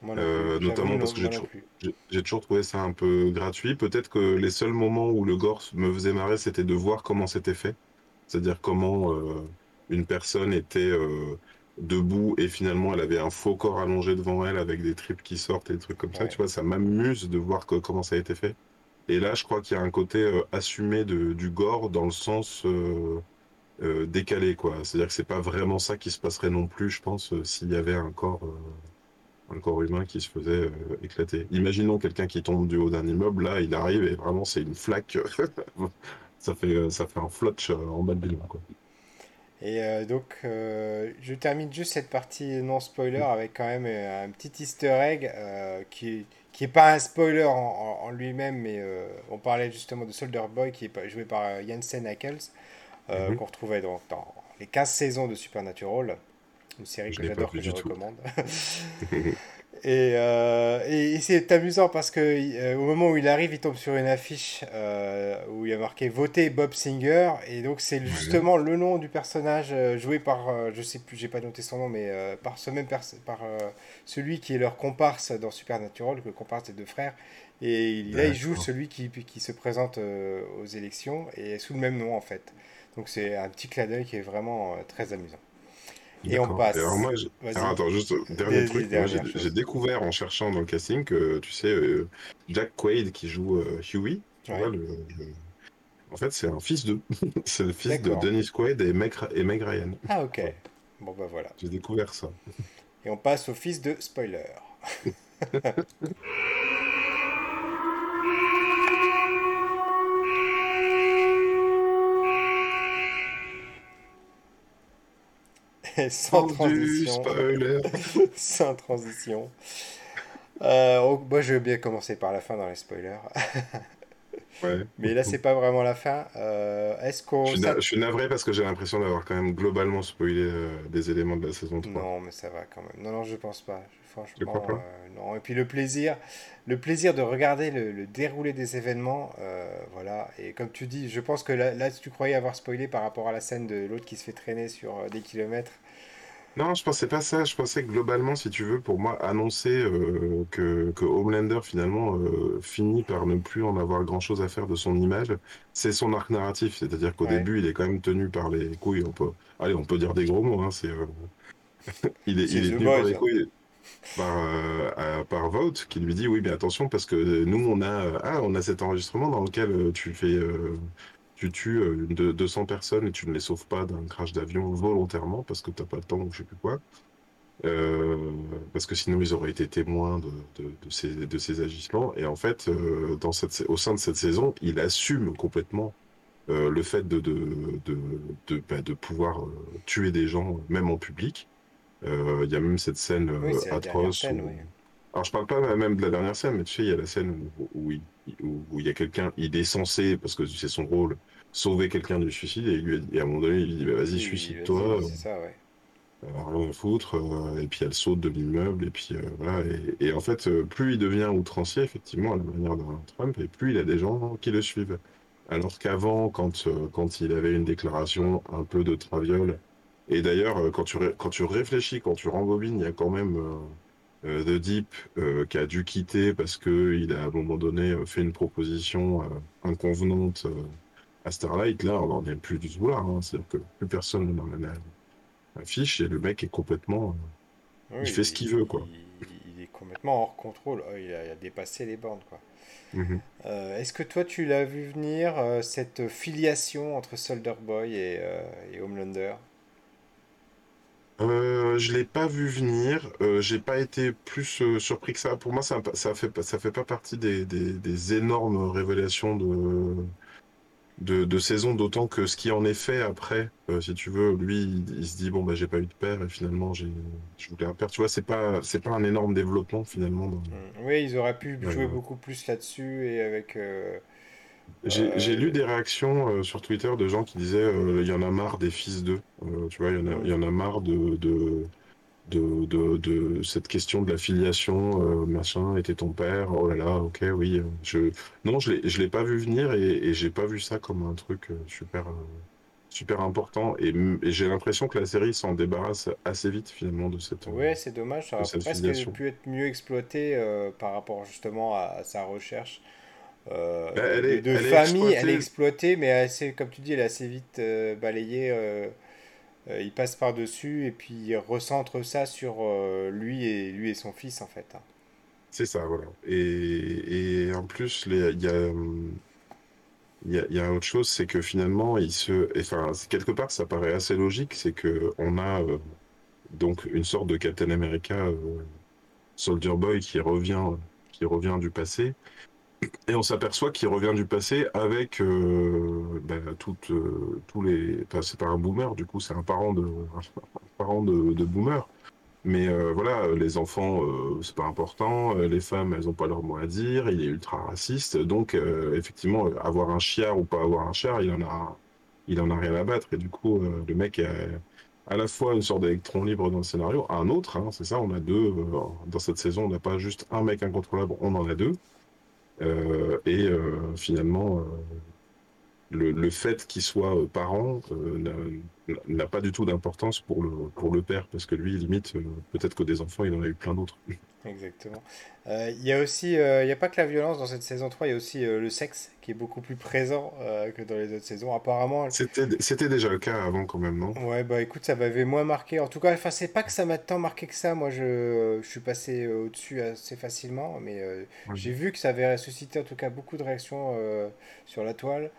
Plus. Euh, notamment parce que j'ai toujours, j'ai trouvé ça un peu gratuit. Peut-être que les seuls moments où le gore me faisait marrer, c'était de voir comment c'était fait. C'est-à-dire comment euh, une personne était euh, debout et finalement elle avait un faux corps allongé devant elle avec des tripes qui sortent et des trucs comme ça. Tu vois, ça m'amuse de voir que- comment ça a été fait. Et là, je crois qu'il y a un côté euh, assumé de, du gore dans le sens euh, euh, décalé, quoi. C'est-à-dire que c'est pas vraiment ça qui se passerait non plus, je pense, s'il y avait un corps. un corps humain qui se faisait éclater. Imaginons quelqu'un qui tombe du haut d'un immeuble, là, il arrive et vraiment c'est une flaque. ça fait ça fait un flotch en bas de bilan, quoi. Et euh, donc, euh, je termine juste cette partie non spoiler avec quand même euh, un petit easter egg euh, qui, qui est pas un spoiler en, en- en lui-même, mais on parlait justement de Soldier Boy qui est joué par Jensen Ackles, Mhm. qu'on retrouvait donc dans les 15 saisons de Supernatural, une série Je que j'adore, que je tout. recommande. Et, euh, et, et c'est amusant parce que euh, au moment où il arrive, il tombe sur une affiche euh, où il y a marqué Votez Bob Singer. Et donc c'est justement le nom du personnage joué par, je sais plus, j'ai pas noté son nom, mais par ce même par celui qui est leur comparse dans Supernatural, le comparse des deux frères. Et là, il joue celui qui, qui se présente aux élections et sous le même nom en fait. Donc c'est un petit clin d'œil qui est vraiment très amusant. Et on passe. Et alors moi, alors attends, juste euh, dernier truc. Moi, j'ai découvert en cherchant dans le casting que, tu sais, euh, Jack Quaid qui joue euh, Huey, tu Ouais. vois, le, le- en fait, c'est un fils d'eux. C'est le fils de. Dennis Quaid et Meg, et Meg Ryan. Ah ok. Bon bah voilà. J'ai découvert ça. Et on passe au fils de spoiler. sans transition. spoiler. Sans transition. Euh, moi je veux bien commencer par la fin dans les spoilers. Ouais. Mais là c'est pas vraiment la fin. Euh, Est-ce qu'on... Je suis, ça- na- je suis navré parce que j'ai l'impression d'avoir quand même globalement spoilé euh, des éléments de la saison 3. Non, mais ça va quand même. Non, non, je pense pas. Franchement, crois pas? euh, non. Et puis le plaisir, le plaisir de regarder le, le déroulé des événements, voilà. Et comme tu dis, je pense que là, là, tu croyais avoir spoilé par rapport à la scène de l'autre qui se fait traîner sur des kilomètres. Non, je pensais pas ça. Je pensais que globalement, si tu veux, pour moi, annoncer euh, que, que Homelander finalement euh, finit par ne plus en avoir grand-chose à faire de son image, c'est son arc narratif. C'est-à-dire qu'au Ouais. début, il est quand même tenu par les couilles. On peut, allez, on peut dire des gros mots. Hein, c'est, euh, il est, il tenu par les couilles par, à- par Vote qui lui dit oui, mais attention parce que nous, on a, ah, on a cet enregistrement dans lequel tu fais, tu tues euh, une de 200 personnes et tu ne les sauves pas d'un crash d'avion volontairement parce que t'as pas le temps ou je sais plus quoi. Euh, parce que sinon ils auraient été témoins de, de, de ces, de ces agissements. Et en fait, euh, dans cette, au sein de cette saison, il assume complètement euh, le fait de, de, de, de, bah, de pouvoir euh, tuer des gens, même en public. Euh, Il y a même cette scène Oui, euh, atroce. scène, où- oui. Alors je parle pas même de la dernière scène, mais tu sais, il y a la scène où, où il, où, où il y a quelqu'un, il est censé, parce que c'est son rôle, sauver quelqu'un du suicide, et, lui à un moment donné, il lui dit, bah, vas-y, suicide-toi. vas-y, C'est ça, ouais. Euh, rien à foutre, euh, et puis elle saute de l'immeuble, et puis euh, voilà. Et, et en fait, plus il devient outrancier, effectivement, à la manière de Trump, et plus il a des gens qui le suivent. Alors qu'avant, quand, euh, quand il avait une déclaration un peu de traviole, et d'ailleurs, quand tu, quand tu réfléchis, quand tu rembobines, il y a quand même The Deep qui a dû quitter parce qu'il a à un moment donné fait une proposition inconvenante à Starlight. Là, on n'en est plus du tout là. hein. C'est-à-dire que plus personne n'en a affiche et le mec est complètement. Oui, Il fait ce qu'il veut, quoi. Il, il est complètement hors contrôle. Oh, il, a, il a dépassé les bornes, quoi. euh, mhm. Euh, Est-ce que toi, tu l'as vu venir, euh, cette filiation entre Soldier Boy et, euh, et Homelander? Euh, je l'ai pas vu venir. Euh, j'ai pas été plus euh, surpris que ça. Pour moi, ça, ça fait pas- ça fait pas partie des, des, des énormes révélations de, de, de saison, d'autant que ce qui en est fait après, euh, si tu veux, lui, il, il se dit bon bah j'ai pas eu de père et finalement j'ai je voulais un père. Tu vois, c'est pas c'est pas un énorme développement finalement. dans- Hmm. Oui, ils auraient pu jouer beaucoup plus là-dessus et avec. euh, J'ai j'ai lu euh, des réactions euh, sur Twitter de gens qui disaient euh, il y en a marre des fils d'eux. Euh, tu vois, il y en a, y en a marre de, de, de, de, de cette question de la filiation, euh, machin, était ton père, oh là là, ok, oui. euh, Je... Non, je je l'ai pas vu venir et, et j'ai pas vu ça comme un truc euh, super, super important. Et, et j'ai l'impression que la série s'en débarrasse assez vite finalement de cette, Ouais, c'est dommage, ça aurait presque filiation. pu être mieux exploité euh, par rapport justement à, à sa recherche Bah, elle de, est, de elle est famille. Elle est exploitée. mais assez, comme tu dis, elle est assez vite balayée. Euh, il passe par-dessus et puis il recentre ça sur euh, lui et lui et son fils en fait. C'est ça, voilà. Et, en plus, il y a, y a, autre chose, c'est que finalement, il se, enfin, quelque part, ça paraît assez logique, c'est que on a euh, donc une sorte de Captain America, Soldier Boy qui revient, qui revient du passé, et on s'aperçoit qu'il revient du passé avec euh, bah, toutes, euh, tous les, enfin, c'est pas un boomer, du coup, c'est un parent de, un de, boomer. Mais euh, voilà, les enfants, c'est pas important. les femmes, elles ont pas leur mot à dire. Il est ultra raciste. Donc, effectivement, avoir un chiard ou pas avoir un chiard, il en a, il en a rien à battre. Et du coup, le mec a à la fois une sorte d'électron libre dans le scénario, un autre, hein, c'est ça, on a deux. dans cette saison, on n'a pas juste un mec incontrôlable, on en a deux. Euh, et euh, finalement, euh, le, fait qu'il soit parent n'a pas du tout d'importance pour le, pour le père, parce que lui, limite, peut-être que des enfants, il en a eu plein d'autres. Exactement. Euh, Il y a aussi, euh, il n'y a pas que la violence dans cette saison 3, il y a aussi euh, le sexe qui est beaucoup plus présent euh, que dans les autres saisons. Apparemment, C'était, déjà le cas avant, quand même, non? Ouais, bah écoute, ça m'avait moins marqué. En tout cas, enfin, c'est pas que ça m'a tant marqué que ça. Moi, je, je suis passé euh, au-dessus assez facilement, mais euh, j'ai vu que ça avait suscité en tout cas beaucoup de réactions euh, sur la toile.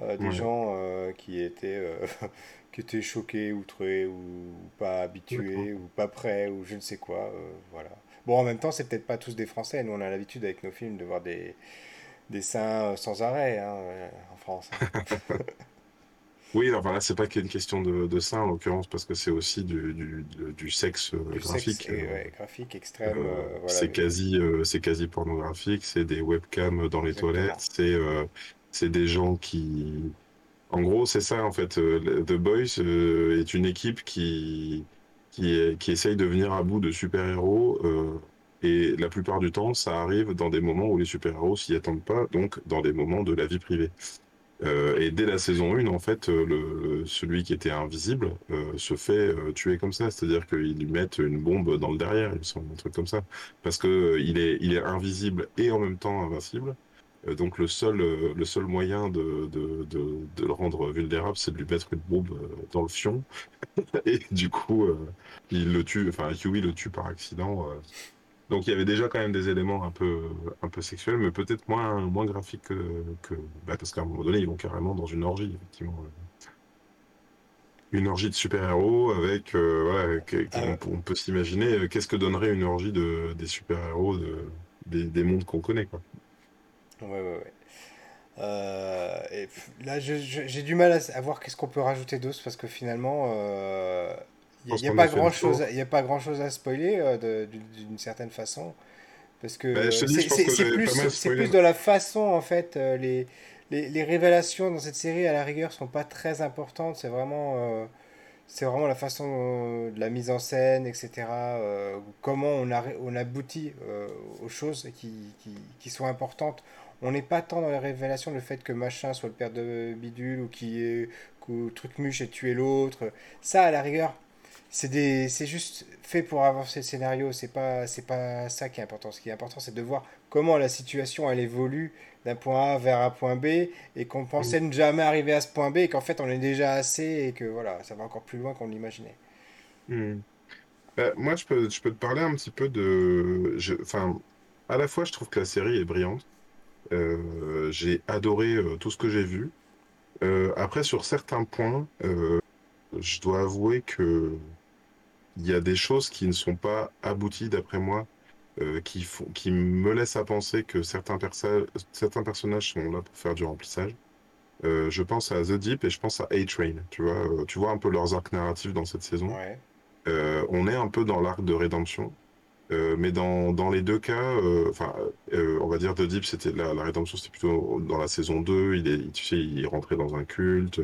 Euh, des gens euh, qui étaient, euh, qui étaient choqués, outrés, ou pas D'accord. habitués, ou pas prêts, ou je ne sais quoi. euh, voilà. Bon, en même temps, c'est peut-être pas tous des Français. Nous, on a l'habitude avec nos films de voir des, des seins euh, sans arrêt hein, euh, en France. hein. Oui, enfin là, c'est pas qu'une question de, de ça, en l'occurrence, parce que c'est aussi du, du, sexe euh, sexe graphique. et, ouais, graphique extrême, euh, euh, voilà. c'est quasi, euh, c'est quasi pornographique, c'est des webcams dans les toilettes, c'est c'est des gens qui, En gros, c'est ça, en fait. The Boys est une équipe qui, qui, qui essaye de venir à bout de super-héros. euh, et la plupart du temps, ça arrive dans des moments où les super-héros s'y attendent pas, donc dans des moments de la vie privée. Euh, et dès la saison 1, en fait, euh, celui qui était invisible se fait tuer comme ça. C'est-à-dire qu'ils lui mettent une bombe dans le derrière, il me semble, un truc comme ça. Parce que il est, il est invisible et en même temps invincible. Euh, donc le seul, euh, le seul moyen de, de, de, de le rendre vulnérable, c'est de lui mettre une bombe euh, dans le fion. Et du coup, euh, il le tue, enfin Huey le tue par accident. Donc il y avait déjà quand même des éléments un peu, un peu sexuels, mais peut-être moins, moins graphiques que, que- bah, parce qu'à un moment donné, ils vont carrément dans une orgie, effectivement. Une orgie de super-héros avec, euh, voilà, Ah, on, peut on peut s'imaginer qu'est-ce que donnerait une orgie de, des super-héros de, des, des mondes qu'on connaît, quoi. Ouais, ouais, ouais. Euh, et là, j'ai du mal à, voir qu'est-ce qu'on peut rajouter d'autre parce que finalement, il pense n'y a, a pas grand-chose, tour. à- a pas spoiler euh, de- d'une certaine façon. Parce Bah, que dis, c'est plus, plus dans la façon, en fait. euh, les, les, les révélations dans cette série, à la rigueur, sont pas très importantes. C'est vraiment, euh, c'est vraiment la façon euh, de la mise en scène, etc. euh, comment on, arri- on aboutit euh, aux choses qui, qui, qui sont importantes. On n'est pas tant dans les révélations, le fait que machin soit le père de Bidule ou qui est, que Trucmuche ait tué l'autre. Ça, à la rigueur, c'est des, c'est juste fait pour avancer le scénario. C'est pas, c'est pas ça qui est important. Ce qui est important, c'est de voir comment la situation elle évolue d'un point A vers un point B et qu'on pensait ne jamais arriver à ce point B et qu'en fait on est déjà assez et que voilà, ça va encore plus loin qu'on l'imaginait. Hmm. Bah, moi, je peux, je peux te parler un petit peu de... Enfin, à la fois, je trouve que la série est brillante. Euh, j'ai adoré euh, tout ce que j'ai vu. Euh, après, sur certains points, je dois avouer que il y a des choses qui ne sont pas abouties, d'après moi, euh, qui font, qui me laissent à penser que certains, perso- certains personnages sont là pour faire du remplissage. Euh, je pense à The Deep et je pense à A-Train. Tu vois, euh, tu vois un peu leurs arcs narratifs dans cette saison. Ouais. On est un peu dans l'arc de rédemption, euh, mais dans, dans les deux cas, euh, enfin, euh, on va dire The Deep, c'était la, la rédemption, c'était plutôt dans la saison 2. Il tu sais, il rentrait dans un culte,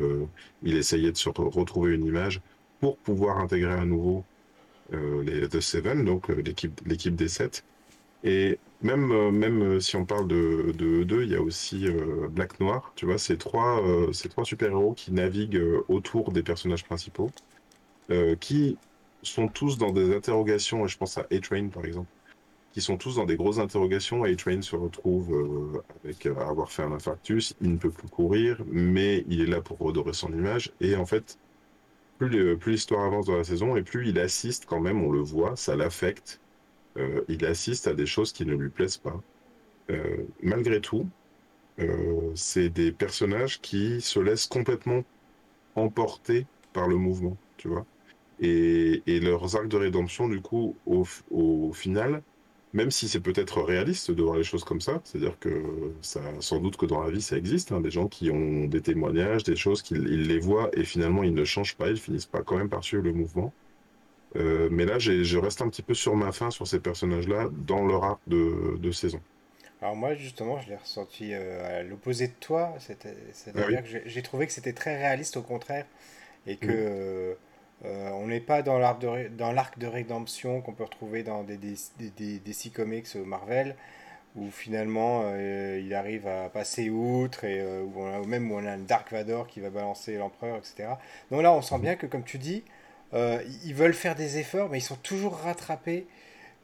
il essayait de se re- retrouver une image pour pouvoir intégrer à nouveau les The Seven, donc l'équipe l'équipe des sept. Et même, même si on parle de, de eux deux, il y a aussi Black Noir, tu vois, ces trois, euh, trois super-héros qui naviguent autour des personnages principaux, qui sont tous dans des interrogations, je pense à A-Train par exemple, qui sont tous dans des grosses interrogations. A-Train se retrouve euh, avec euh, avoir fait un infarctus, il ne peut plus courir, mais il est là pour redorer son image, et en fait, plus plus l'histoire avance dans la saison, et plus il assiste quand même, on le voit, ça l'affecte, euh, il assiste à des choses qui ne lui plaisent pas. Euh, malgré tout, euh, c'est des personnages qui se laissent complètement emporter par le mouvement, tu vois. Et, et leurs arcs de rédemption, du coup, au, au final, même si c'est peut-être réaliste de voir les choses comme ça, c'est-à-dire que ça, sans doute que dans la vie ça existe, hein, des gens qui ont des témoignages, des choses qu'ils ils les voient et finalement ils ne changent pas, ils finissent pas quand même par suivre le mouvement. Euh, mais là, je reste un petit peu sur ma faim sur ces personnages-là dans leur arc de, de saison. Alors moi justement, je l'ai ressenti euh, à l'opposé de toi, Ah c'est-à-dire oui? que j'ai trouvé que c'était très réaliste au contraire, et que Mhm. Euh, on n'est pas dans l'arc de, de rédemption qu'on peut retrouver dans des, des, des, des DC Comics Marvel, où finalement euh, il arrive à passer outre, et euh, même où on a un Dark Vador qui va balancer l'empereur, etc. Donc là on sent bien que comme tu dis, ils veulent faire des efforts, mais ils sont toujours rattrapés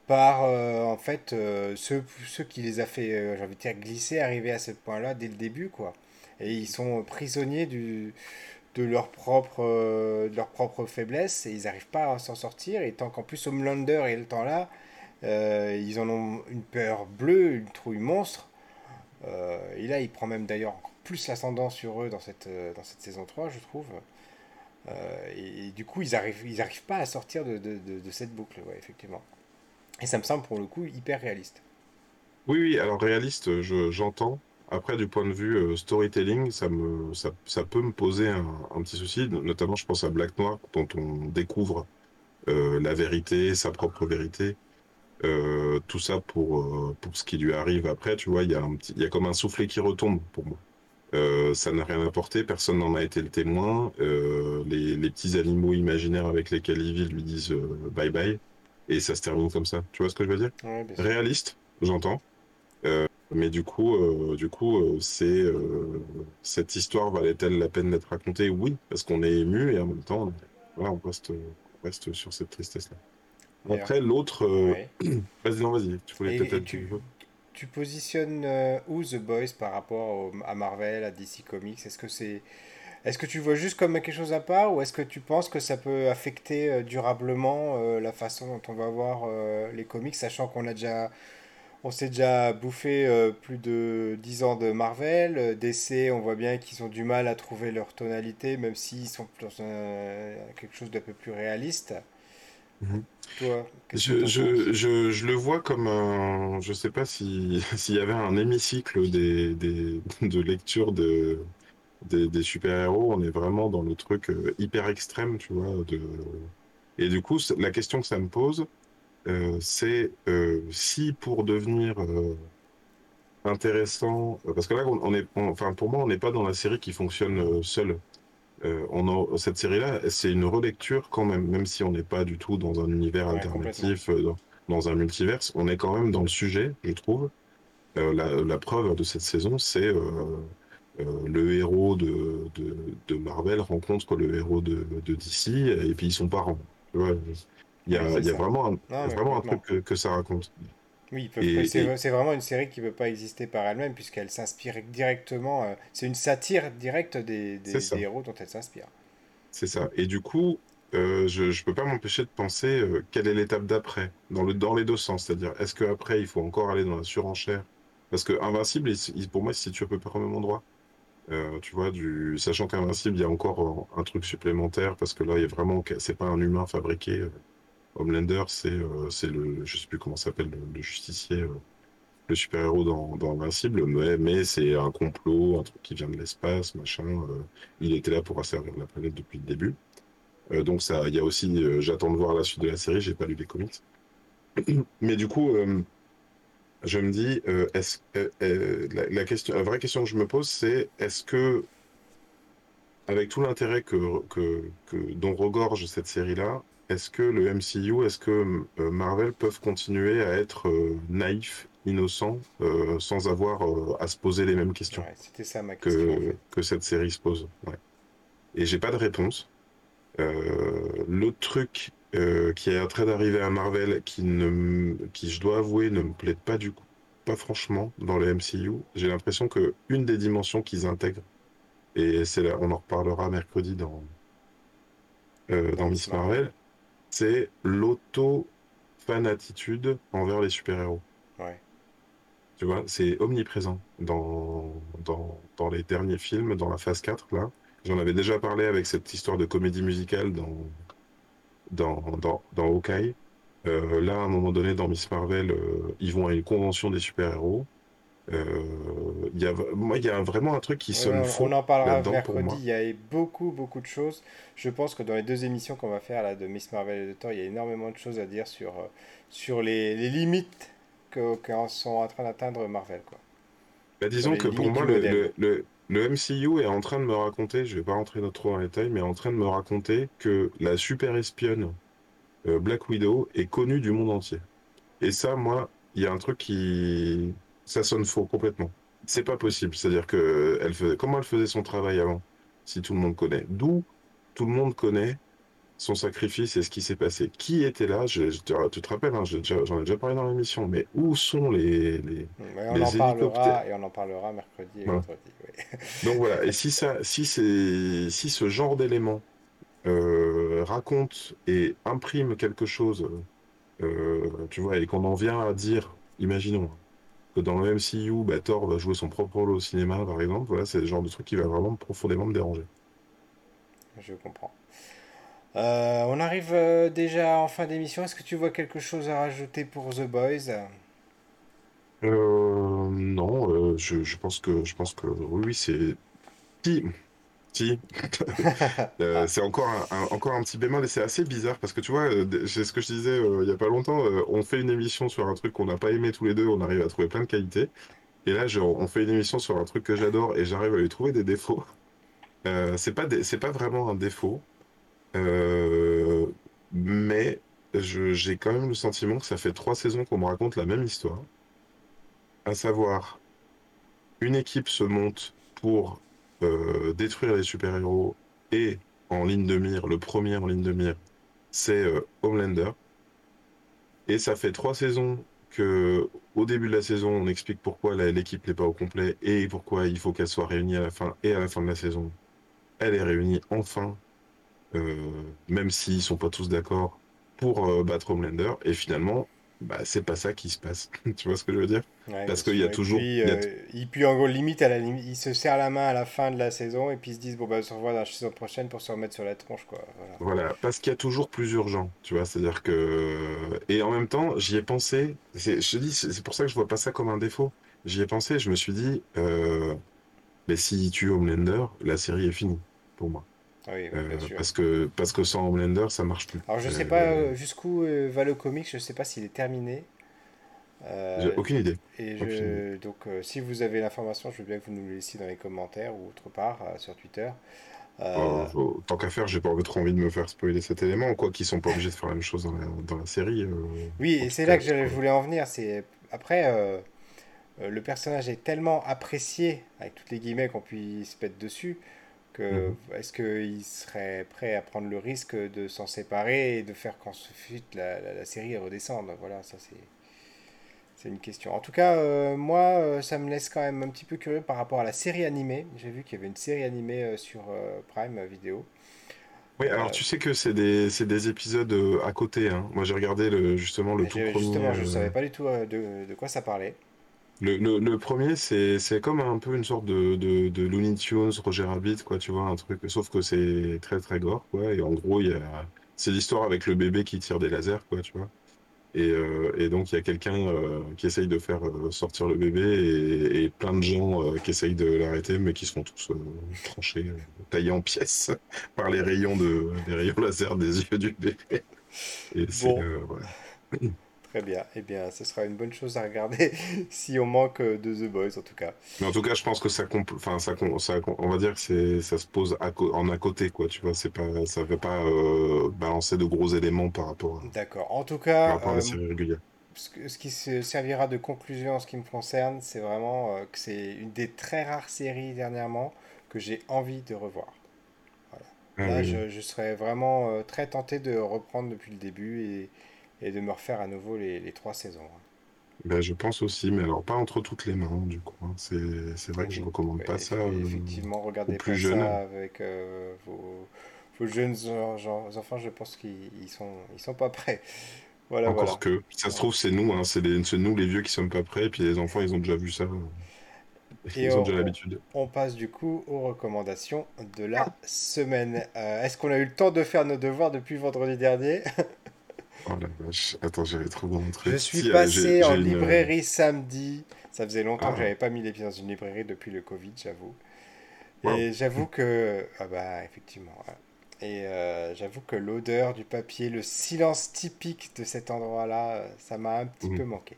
par en fait ceux, ceux qui les a fait, j'ai envie de dire, glisser, arriver à ce point-là dès le début, quoi. Et ils sont prisonniers du, de leur propre, euh, de leur propre faiblesse et ils n'arrivent pas à s'en sortir. Et tant qu'en plus Homelander est le temps là, euh, ils en ont une peur bleue, une trouille monstre. Euh, et là, il prend même d'ailleurs plus l'ascendant sur eux dans cette, dans cette saison 3 je trouve. Et, du coup, ils arrivent, ils arrivent pas à sortir de, de, de- cette boucle, effectivement. Et ça me semble pour le coup hyper réaliste. Oui, oui, alors réaliste, je, j'entends. Après, du point de vue euh, storytelling, ça me, ça, ça peut me poser un, un petit souci. Notamment, je pense à Black Noir, dont on découvre euh, la vérité, sa propre vérité. Euh, tout ça pour, euh, pour ce qui lui arrive après, tu vois, il y a un petit, il y a comme un soufflet qui retombe pour moi. Euh, ça n'a rien apporté, personne n'en a été le témoin. Les, les petits animaux imaginaires avec lesquels il vit lui disent bye bye, et ça se termine comme ça. Tu vois ce que je veux dire? Réaliste, j'entends. Mais du coup, euh, du coup, euh, c'est euh, cette histoire valait-elle la peine d'être racontée? Oui, parce qu'on est ému et en même temps, voilà, on reste, on reste sur cette tristesse-là. Après, l'autre, ouais. vas-y, non, vas-y, tu voulais peut-être tu, tu positionnes où The Boys par rapport au- à Marvel, à DC Comics? Est-ce que c'est, est-ce que tu vois juste comme quelque chose à part ou est-ce que tu penses que ça peut affecter durablement la façon dont on va voir les comics, sachant qu'on a déjà, on s'est déjà bouffé euh, plus de 10 ans de Marvel, euh, DC, on voit bien qu'ils ont du mal à trouver leur tonalité, même s'ils sont dans quelque chose d'un peu plus réaliste. Mhm. Toi, qu'est-ce que Je, je, je, je le vois comme un, je sais pas si, s'il y avait un hémicycle des, des, de lecture de, des, des super-héros, on est vraiment dans le truc euh, hyper extrême, tu vois, de, et du coup, la question que ça me pose, c'est euh, si pour devenir euh, intéressant, euh, parce que là, on, on est, on- enfin, pour moi, on n'est pas dans la série qui fonctionne euh, seule. Euh, on a, cette série-là, c'est une relecture quand même, même si on n'est pas du tout dans un univers Ouais, alternatif, euh, dans, dans un multiverse, on est quand même dans le sujet, je trouve. Euh, la, la preuve de cette saison, c'est euh, euh, le héros de, de, de Marvel rencontre le héros de, de DC, et puis ils sont parents. Il y a, c'est il y a ça. vraiment un, Non, mais vraiment un truc que, que ça raconte. Oui, c'est vraiment une série qui ne peut pas exister par elle-même puisqu'elle s'inspire directement. euh, c'est une satire directe des, héros dont elle s'inspire. C'est ça. Et du coup, euh, je ne peux pas m'empêcher de penser euh, quelle est l'étape d'après, dans le, dans les deux sens. C'est-à-dire, est-ce qu'après, il faut encore aller dans la surenchère? Parce que Invincible, il, il- pour moi, il se situe à peu près au même endroit. Euh, tu vois, du, sachant qu'Invincible, il y a encore un truc supplémentaire, parce que là, il y a vraiment, c'est pas un humain fabriqué. Homelander, c'est euh, le, je sais plus comment s'appelle, le, justicier, euh, le super-héros dans, dans Invincible, mais, mais c'est un complot, un truc qui vient de l'espace, machin. euh, il était là pour asservir la planète depuis le début. Euh, donc ça, il y a aussi, j'attends de voir la suite de la série, j'ai pas lu les comics. Mais du coup, je me dis, est-ce, la, question, la vraie question que je me pose, c'est est-ce que, avec tout l'intérêt que, que dont regorge cette série-là, est-ce que le MCU, est-ce que euh, Marvel peuvent continuer à être euh, naïfs, innocents, euh, sans avoir à se poser les mêmes questions Ouais, c'était ça ma question en que, fait. que cette série se pose? Ouais. Et j'ai pas de réponse. L'autre truc euh, qui est en train d'arriver à Marvel, qui ne, qui je dois avouer ne me plaît pas du coup, pas franchement dans le MCU. J'ai l'impression que une des dimensions qu'ils intègrent, et c'est là, on en reparlera mercredi dans, euh, Dans dans Miss Miss Marvel. Marvel, c'est l'auto-fanatitude envers les super-héros. Ouais. Tu vois, c'est omniprésent dans, dans, dans les derniers films, dans la phase 4 là. J'en avais déjà parlé avec cette histoire de comédie musicale dans, dans, dans, dans Hawkeye. Euh, là, à un moment donné, dans Miss Marvel, euh, ils vont à une convention des super-héros. Euh, il y a, moi, il y a vraiment un truc qui sonne on, on en parlera mercredi. Il y a beaucoup, beaucoup de choses. Je pense que dans les deux émissions qu'on va faire là, de Miss Marvel et de Thor, il y a énormément de choses à dire sur, euh, sur les, les limites que, qu'en sont en train d'atteindre Marvel, quoi. Bah, disons que pour moi, le, le, le, le MCU est en train de me raconter, je vais pas rentrer dans- trop dans les détails, mais est en train de me raconter que la super espionne euh, Black Widow est connue du monde entier. Et ça, moi, il y a un truc qui... Ça sonne faux complètement. C'est pas possible. C'est-à-dire que elle faisait... comment elle faisait son travail avant, si tout le monde connaît? D'où tout le monde connaît son sacrifice et ce qui s'est passé? Qui était là? Je, je te, tu te rappelles, hein, j'en ai déjà parlé dans l'émission, mais où sont les, les, Mais on en hélicoptères? parlera et on en parlera mercredi et Voilà. vendredi. Donc voilà, et si ça, si si ce genre d'élément euh, raconte et imprime quelque chose, euh, tu vois, et qu'on en vient à dire, imaginons que dans le MCU, bah, Thor va jouer son propre rôle au cinéma, par exemple, voilà, c'est le genre de truc qui va vraiment profondément me déranger. Je comprends. Euh, on arrive euh, déjà en fin d'émission. Est-ce que tu vois quelque chose à rajouter pour The Boys? Euh, non, euh, je, je pense que, je pense que, oui, oui, c'est, si, si, Euh, Ah, c'est encore un, un- encore un petit bémol et c'est assez bizarre parce que tu vois, euh, c'est ce que je disais euh, il y a pas longtemps, euh, on fait une émission sur un truc qu'on n'a pas aimé tous les deux, on arrive à trouver plein de qualités. Et là, on fait une émission sur un truc que j'adore et j'arrive à lui trouver des défauts. C'est pas c'est pas vraiment un défaut, mais j'ai quand même le sentiment que ça fait trois saisons qu'on me raconte la même histoire, à savoir une équipe se monte pour euh, détruire les super-héros et en ligne de mire, le premier en ligne de mire, c'est euh, Homelander. Et ça fait trois saisons que, au début de la saison, on explique pourquoi l'équipe n'est pas au complet et pourquoi il faut qu'elle soit réunie à la fin. Et à la fin de la saison, elle est réunie enfin, euh, même s'ils sont pas tous d'accord, pour battre Homelander. Et finalement, bah, c'est pas ça qui se passe. Tu vois ce que je veux dire? ouais, Parce qu'il y a toujours, puis, euh, et puis en gros, limite, à la limite, ils se serrent la main à la fin de la saison et puis ils se disent, bon, bah, on se revoit dans la saison prochaine pour se remettre sur la tronche, quoi. Voilà. Voilà, parce qu'il y a toujours plus urgent, tu vois, c'est-à-dire que... Et en même temps, j'y ai pensé, je te dis, c'est pour ça que je vois pas ça comme un défaut. J'y ai pensé, je me suis dit, euh, mais s'il tue Homelander, la série est finie, pour moi. Oui, oui, bien Euh, sûr. parce que, parce que sans Homelander, ça marche plus. Alors, je sais pas Euh, euh, jusqu'où euh, va le comic, je sais pas s'il est terminé. j'ai Euh, aucune idée, et aucune idée. je, donc, euh, si vous avez l'information, je veux bien que vous nous le laissiez dans les commentaires ou autre part euh, sur Twitter. Euh, Euh, je- tant qu'à faire, j'ai pas trop envie de me faire spoiler cet élément, quoi qu'ils sont pas obligés de faire la même chose dans la, dans la série, euh, oui, et c'est là que je voulais en venir. C'est après, euh, euh, le personnage est tellement apprécié, avec toutes les guillemets qu'on puisse mettre dessus, que Mhm. est-ce qu'il serait prêt à prendre le risque de s'en séparer et de faire qu'ensuite la, la, la série redescende? Voilà, ça c'est. C'est une question. En tout cas, euh, moi, euh, ça me laisse quand même un petit peu curieux par rapport à la série animée. J'ai vu qu'il y avait une série animée euh, sur Prime Vidéo. Oui, alors tu sais que c'est des, c'est des épisodes à côté, hein. Moi j'ai regardé le, justement le tout premier. justement, je ne savais pas du tout de, de quoi ça parlait. Le, le, le premier, c'est, comme un peu une sorte de, de, de Looney Tunes, Roger Rabbit, quoi, tu vois, un truc, sauf que c'est très très gore, quoi, et en gros, il y a, c'est l'histoire avec le bébé qui tire des lasers, quoi, tu vois, et, euh, et donc il y a quelqu'un euh, qui essaye de faire euh, sortir le bébé, et, et plein de gens euh, qui essayent de l'arrêter, mais qui se font tous tranchés, taillés en pièces par les rayons de, les rayons laser des yeux du bébé, et c'est, Bon, ouais. Très bien. Eh bien, ce sera une bonne chose à regarder si on manque de The Boys, en tout cas. Mais en tout cas, je pense que ça, enfin, ça, ça, on va dire que c'est, ça se pose en à côté, quoi. Tu vois, c'est pas, ça ne va pas euh, balancer de gros éléments par rapport. À, D'accord. En tout cas, par rapport à la série régulière. Ce, qui se servira de conclusion en ce qui me concerne, c'est vraiment euh, que c'est une des très rares séries dernièrement que j'ai envie de revoir. Voilà. Ah Là, je, je, serais vraiment euh, très tenté de reprendre depuis le début et et de me refaire à nouveau les, les trois saisons. Hein. Ben, je pense aussi, mais alors pas entre toutes les mains, du coup. Hein. C'est, vrai que je ne recommande pas ça. Euh, effectivement, regardez plus pas jeunes. ça avec euh, vos, vos, jeunes enfants, je pense qu'ils sont, ils sont pas prêts. Voilà, Encore que, ça se trouve, c'est nous, hein, c'est, nous les vieux qui sommes pas prêts, et puis les enfants, ils ont déjà vu ça. Ils ont on, déjà l'habitude. On passe du coup aux recommandations de la semaine. Euh, est-ce qu'on a eu le temps de faire nos devoirs depuis vendredi dernier? Oh la vache, attends, j'avais trop mon truc. Je suis passé en librairie samedi. Ça faisait longtemps que ah. j'avais pas mis les pieds dans une librairie depuis le Covid, j'avoue. Et j'avoue que. Ah bah, effectivement. Et euh, j'avoue que l'odeur du papier, le silence typique de cet endroit-là, euh, ça m'a un petit mmh. peu manqué.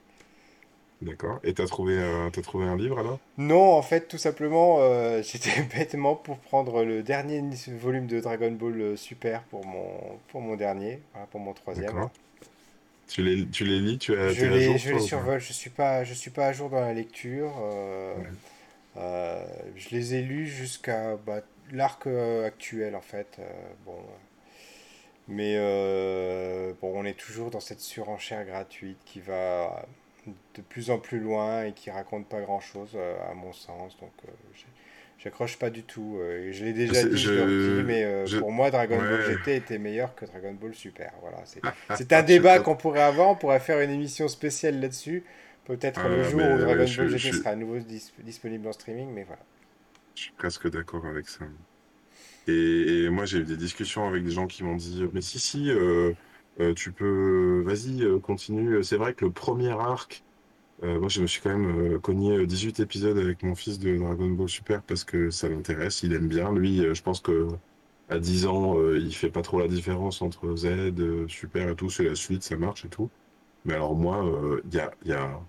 D'accord. Et t'as trouvé, euh, as trouvé un livre alors? Non, en fait, tout simplement, euh, j'étais bêtement pour prendre le dernier volume de Dragon Ball euh, Super pour mon, pour mon dernier, pour mon troisième. Tu les, tu les lis tu as, Je les, je les survole, je suis pas, je suis pas à jour dans la lecture. je les ai lus jusqu'à bah, l'arc actuel en fait. bon, mais bon, on est toujours dans cette surenchère gratuite qui va de plus en plus loin et qui raconte pas grand chose euh, à mon sens. Donc euh, j'accroche pas du tout. Euh, et je l'ai déjà dit, je, mais pour moi Dragon Ball GT était meilleur que Dragon Ball Super. Voilà, c'est un débat qu'on pourrait avoir. On pourrait faire une émission spéciale là-dessus. Peut-être le jour où Dragon Ball GT sera à nouveau disponible en streaming, mais voilà. Je suis presque d'accord avec ça. Et, moi, j'ai eu des discussions avec des gens qui m'ont dit Mais si, si, tu peux. Vas-y, continue. C'est vrai que le premier arc, euh, moi, je me suis quand même euh, cogné 18 épisodes avec mon fils de Dragon Ball Super parce que ça l'intéresse, il aime bien. Lui, euh, je pense que à 10 ans, il fait pas trop la différence entre Z, Super et tout. C'est la suite, ça marche et tout. Mais alors moi, il y y a...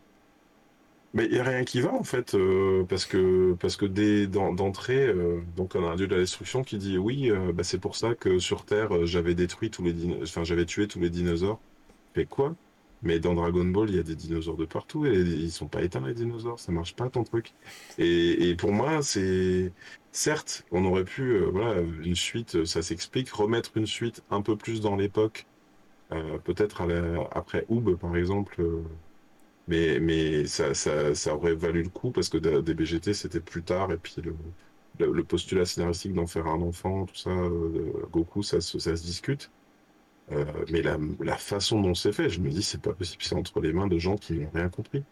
Mais il n'y a rien qui va en fait, parce que parce que dès d'entrée, donc on a un dieu de la destruction qui dit oui, bah, c'est pour ça que sur Terre j'avais détruit tous les tué tous les dinosaures. Mais quoi? Mais dans Dragon Ball, il y a des dinosaures de partout et ils sont pas éteints les dinosaures, ça marche pas ton truc. Et, pour moi, c'est certes, on aurait pu, euh, voilà, une suite, ça s'explique, remettre une suite un peu plus dans l'époque, euh, peut-être après Oob par exemple, euh, mais mais ça, ça, ça, aurait valu le coup parce que DBGT c'était plus tard et puis le, le, postulat scénaristique d'en faire un enfant, tout ça, Goku, ça, ça se discute. Euh, mais la, la, façon dont c'est fait, je me dis, c'est pas possible, c'est entre les mains de gens qui n'ont rien compris.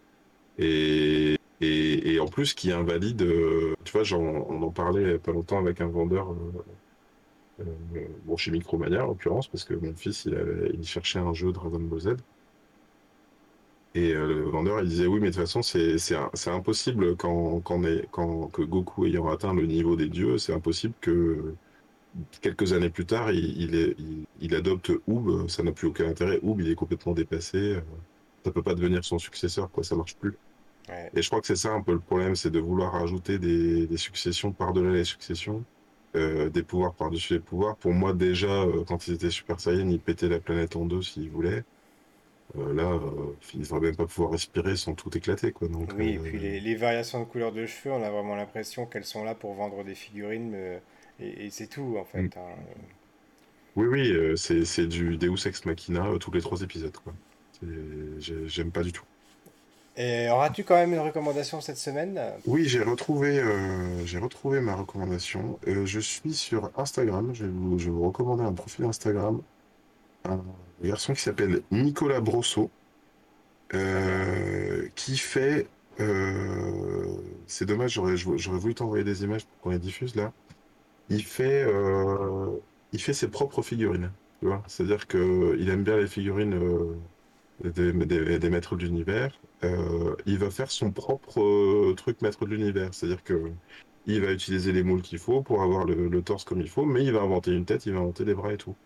Et, et, et, en plus, qui invalide, euh, tu vois, genre, on en parlait pas longtemps avec un vendeur, euh, euh, bon, chez Micromania en l'occurrence, parce que mon fils, il, il cherchait un jeu Dragon Ball Z. Et le vendeur, il disait, oui, mais de toute façon, c'est impossible quand, quand, est, quand que Goku ayant atteint le niveau des dieux, c'est impossible que quelques années plus tard, il, il, adopte Oob, ça n'a plus aucun intérêt. Oob, il est complètement dépassé. Euh, ça peut pas devenir son successeur, quoi, ça marche plus. Et je crois que c'est ça un peu le problème, c'est de vouloir rajouter des, successions par-delà les successions, euh, des pouvoirs par-dessus les pouvoirs. Pour moi, déjà, euh, quand ils étaient Super Saiyan, ils pétaient la planète en deux s'ils voulaient. Là, ils ne même pas pouvoir respirer sans tout éclater. Quoi. Donc, oui, et puis les, les, variations de couleur de cheveux, on a vraiment l'impression qu'elles sont là pour vendre des figurines et, c'est tout, en fait. Mm. Hein. Oui, oui, euh, c'est du Deus Ex Machina euh, tous les trois épisodes. quoi. J'aime pas du tout. Et auras-tu quand même une recommandation cette semaine? Oui, j'ai retrouvé, euh, j'ai retrouvé ma recommandation. je suis sur Instagram. Je vais, vous, je vais vous recommander un profil Instagram. Un garçon qui s'appelle Nicolas Brosso. qui fait. c'est dommage, j'aurais voulu t'envoyer des images pour qu'on les diffuse là il fait, euh, ses propres figurines. C'est-à-dire qu'il aime bien les figurines euh, des, maîtres de l'univers. Euh, il va faire son propre truc maître de l'univers. C'est-à-dire que il va utiliser les moules qu'il faut pour avoir le, torse comme il faut, mais il va inventer une tête, il va inventer des bras et tout.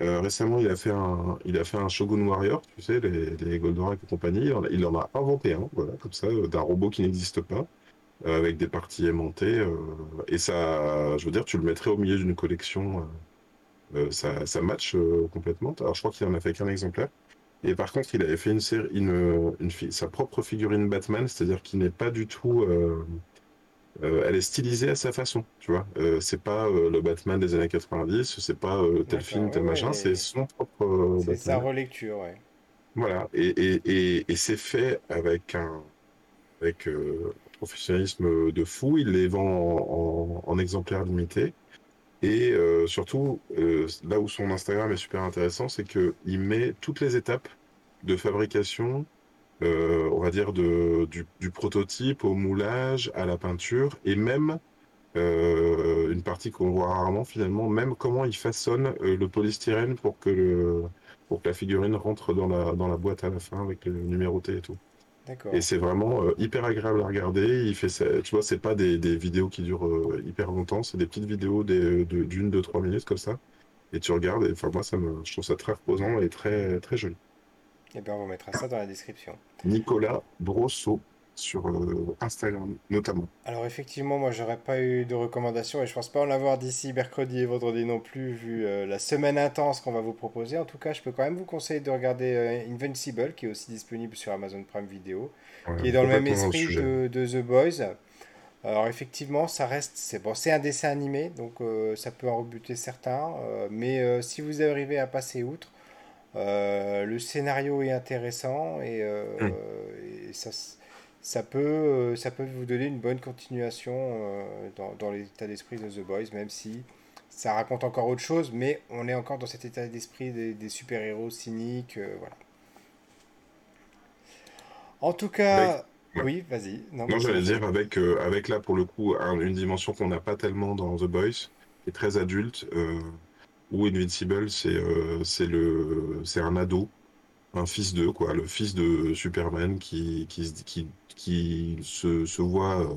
Euh, récemment, il a fait un, il a fait un Shogun Warrior, tu sais, les, les Goldorak et compagnie. Il en a, inventé un, voilà, comme ça, euh, d'un robot qui n'existe pas, euh, avec des parties aimantées. et ça, je veux dire, tu le mettrais au milieu d'une collection, ça, ça match complètement. Alors, je crois qu'il en a fait qu'un exemplaire. Et par contre, il avait fait une série, une, sa propre figurine Batman, c'est-à-dire qu'il n'est pas du tout. Euh, elle est stylisée à sa façon, tu vois. Euh, c'est pas euh, le Batman des années 90, c'est pas euh, tel film, ouais, tel ouais, machin, c'est son propre c'est sa relecture, ouais. Voilà. Et, et, et, et c'est fait avec un, avec un professionnalisme de fou. Il les vend en, en, en exemplaires limités. Et surtout, là où son Instagram est super intéressant, c'est que il met toutes les étapes de fabrication, euh, on va dire de, du, du prototype au moulage, à la peinture, et même euh, une partie qu'on voit rarement finalement, même comment il façonne euh, le polystyrène pour que le, pour que la figurine rentre dans la, dans la boîte à la fin avec le numéroté et tout. Et c'est vraiment euh, hyper agréable à regarder. Il fait ça, tu vois, c'est pas des, des vidéos qui durent euh, hyper longtemps, c'est des petites vidéos des- de- d'une, deux, trois minutes comme ça. Et tu regardes, et enfin moi ça me, je trouve ça très reposant et très très joli. Eh bien, on vous mettra ça dans la description. Nicolas Brosso sur euh, Instagram notamment. Alors effectivement, moi j'aurais pas eu de recommandations et je pense pas en avoir d'ici mercredi et vendredi non plus vu euh, la semaine intense qu'on va vous proposer. En tout cas, je peux quand même vous conseiller de regarder euh, Invincible qui est aussi disponible sur Amazon Prime Video, Ouais, qui est dans le même esprit de, de The Boys. Alors effectivement, ça reste, c'est bon, c'est un dessin animé, donc ça peut en rebuter certains, mais si vous arrivez à passer outre, le scénario est intéressant et, euh, et ça, s- ça peut, euh, ça peut vous donner une bonne continuation euh, dans, dans l'état d'esprit de The Boys, même si ça raconte encore autre chose, mais on est encore dans cet état d'esprit des, des super-héros cyniques, euh, voilà. En tout Avec, cas, ouais. oui, vas-y. Non, j'allais dire avec, euh, avec là pour le coup un- une dimension qu'on n'a pas tellement dans The Boys, qui est très adulte, euh, où Invincible c'est euh, c'est le c'est un ado, un fils d'eux quoi, le fils de Superman qui qui qui, qui se, se voit, euh,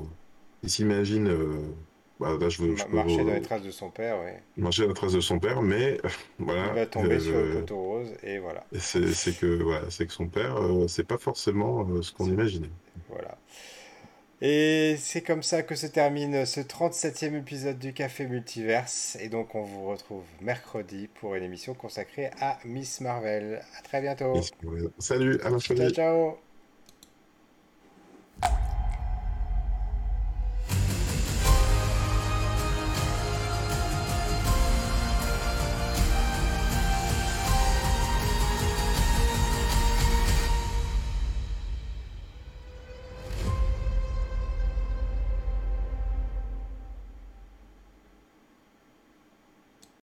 il s'imagine, euh, bah, là je veux je Ma- peux marcher dans les euh, traces de son père, ouais. marcher à la trace de son père, mais Il voilà, va tomber sur le euh, poteau rose et voilà. c'est que voilà, c'est que son père, euh, c'est pas forcément euh, ce qu'on imaginait. Voilà. Et c'est comme ça que se termine ce 37e épisode du Café Multiverse. Et donc on vous retrouve mercredi pour une émission consacrée à Miss Marvel. À très bientôt. Salut, à mercredi. Ciao, ciao.